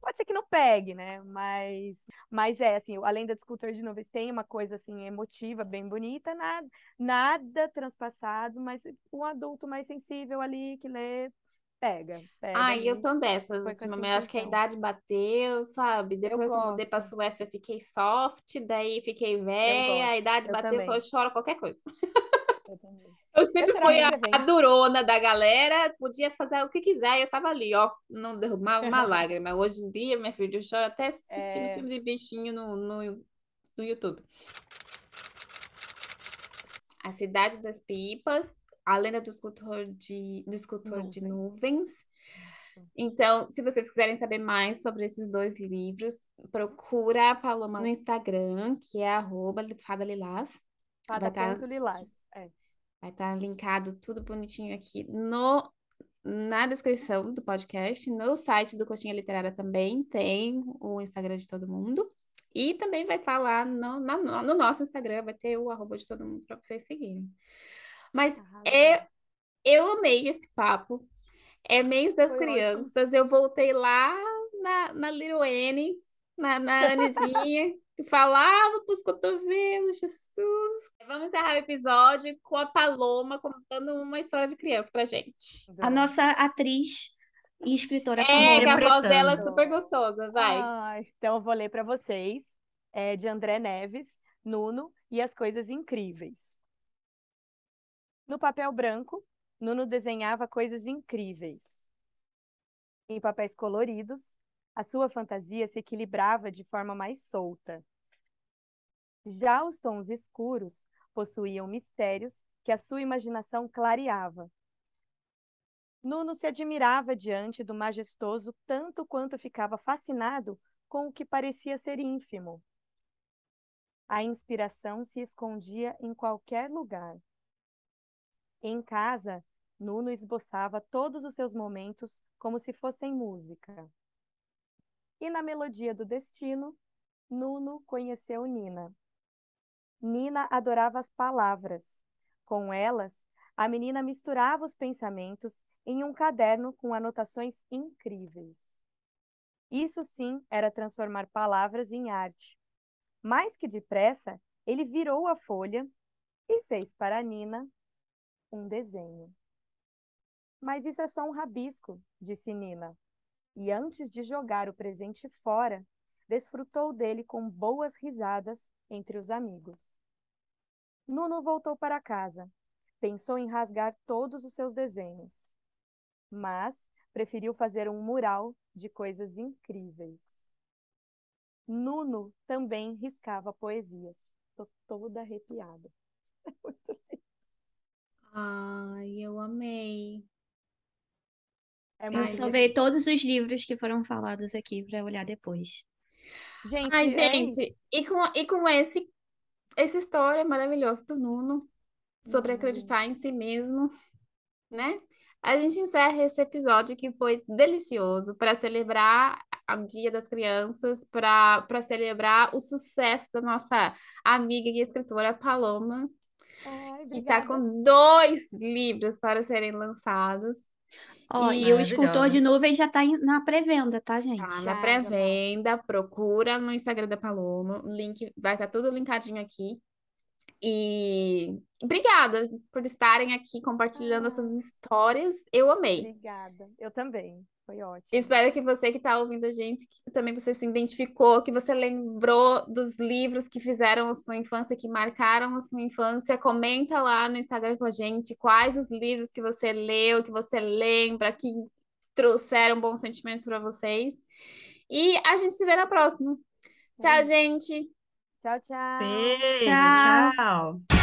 Pode ser que não pegue, né? Mas, mas é assim, além da escultor de nuvens, tem uma coisa assim emotiva, bem bonita, nada, nada transpassado, mas um adulto mais sensível ali que lê, pega, pega Ai, eu tô dessas ultimamente. Acho que a idade bateu, sabe? Depois que eu mudei pra. Suécia, fiquei soft, daí fiquei velha, a idade Eu bateu, também. eu choro qualquer coisa. Eu também. Eu sempre fui a, a durona da galera, podia fazer o que quiser, eu tava ali, ó, não derrubava uma lágrima. Hoje em dia, minha filha, eu choro até assistindo É. filme de bichinho no, no, no YouTube. A Cidade das Pipas, A Lenda do Escultor de, do escultor de Nuvens. Então, se vocês quiserem saber mais sobre esses dois livros, procura a Paloma no Instagram, que é arroba Fada Lilás. Fada tá- lilás. É. Vai estar linkado tudo bonitinho aqui no, na descrição do podcast. No site do Coxinha Literária também tem o Instagram de todo mundo. E também vai estar lá no, na- no nosso Instagram, vai ter o arroba de todo mundo para vocês seguirem. Mas Arrasou. é, eu amei esse papo. É mês das Foi ótimo. crianças. Eu voltei lá na, na Little Annie, na, na Anizinha, que falava pros cotovelos, Jesus. Vamos encerrar o episódio com a Paloma contando uma história de criança pra gente. A nossa atriz e escritora É, que a voz dela é super gostosa, vai. Ai, então eu vou ler para vocês. É de André Neves, Nuno e as Coisas Incríveis. No papel branco, Nuno desenhava coisas incríveis. Em papéis coloridos, a sua fantasia se equilibrava de forma mais solta. Já os tons escuros possuíam mistérios que a sua imaginação clareava. Nuno se admirava diante do majestoso tanto quanto ficava fascinado com o que parecia ser ínfimo. A inspiração se escondia em qualquer lugar. Em casa, Nuno esboçava todos os seus momentos como se fossem música. E na melodia do destino, Nuno conheceu Nina. Nina adorava as palavras. Com elas, a menina misturava os pensamentos em um caderno com anotações incríveis. Isso sim era transformar palavras em arte. Mais que depressa, ele virou a folha e fez para a Nina um desenho. Mas isso é só um rabisco, disse Nina. E antes de jogar o presente fora, desfrutou dele com boas risadas entre os amigos. Nuno voltou para casa. Pensou em rasgar todos os seus desenhos, mas preferiu fazer um mural de coisas incríveis. Nuno também riscava poesias. Tô toda arrepiada. É muito lindo. Ai, eu amei. É Eu salvei todos os livros que foram falados aqui para olhar depois. Gente, Ai, é gente, isso. e com, e com esse, essa história maravilhosa do Nuno sobre Uhum. acreditar em si mesmo, né? A gente encerra esse episódio que foi delicioso para celebrar o Dia das Crianças, para celebrar o sucesso da nossa amiga e escritora Paloma, Ai, que está com dois livros para serem lançados. Ó, E- o escultor Maravilhosa. de nuvem já tá em- na pré-venda, tá, gente? Tá na tá. pré-venda, procura no Instagram da Paloma, o link vai estar tudo linkadinho aqui. E obrigada por estarem aqui compartilhando essas histórias. Eu amei. Obrigada. Eu também. Foi ótimo. Espero que você que está ouvindo a gente, que também você se identificou, que você lembrou dos livros que fizeram a sua infância, que marcaram a sua infância. Comenta lá no Instagram com a gente quais os livros que você leu, que você lembra, que trouxeram bons sentimentos para vocês. E a gente se vê na próxima. É Tchau, gente! Tchau, tchau. Beijo, Tchau. tchau.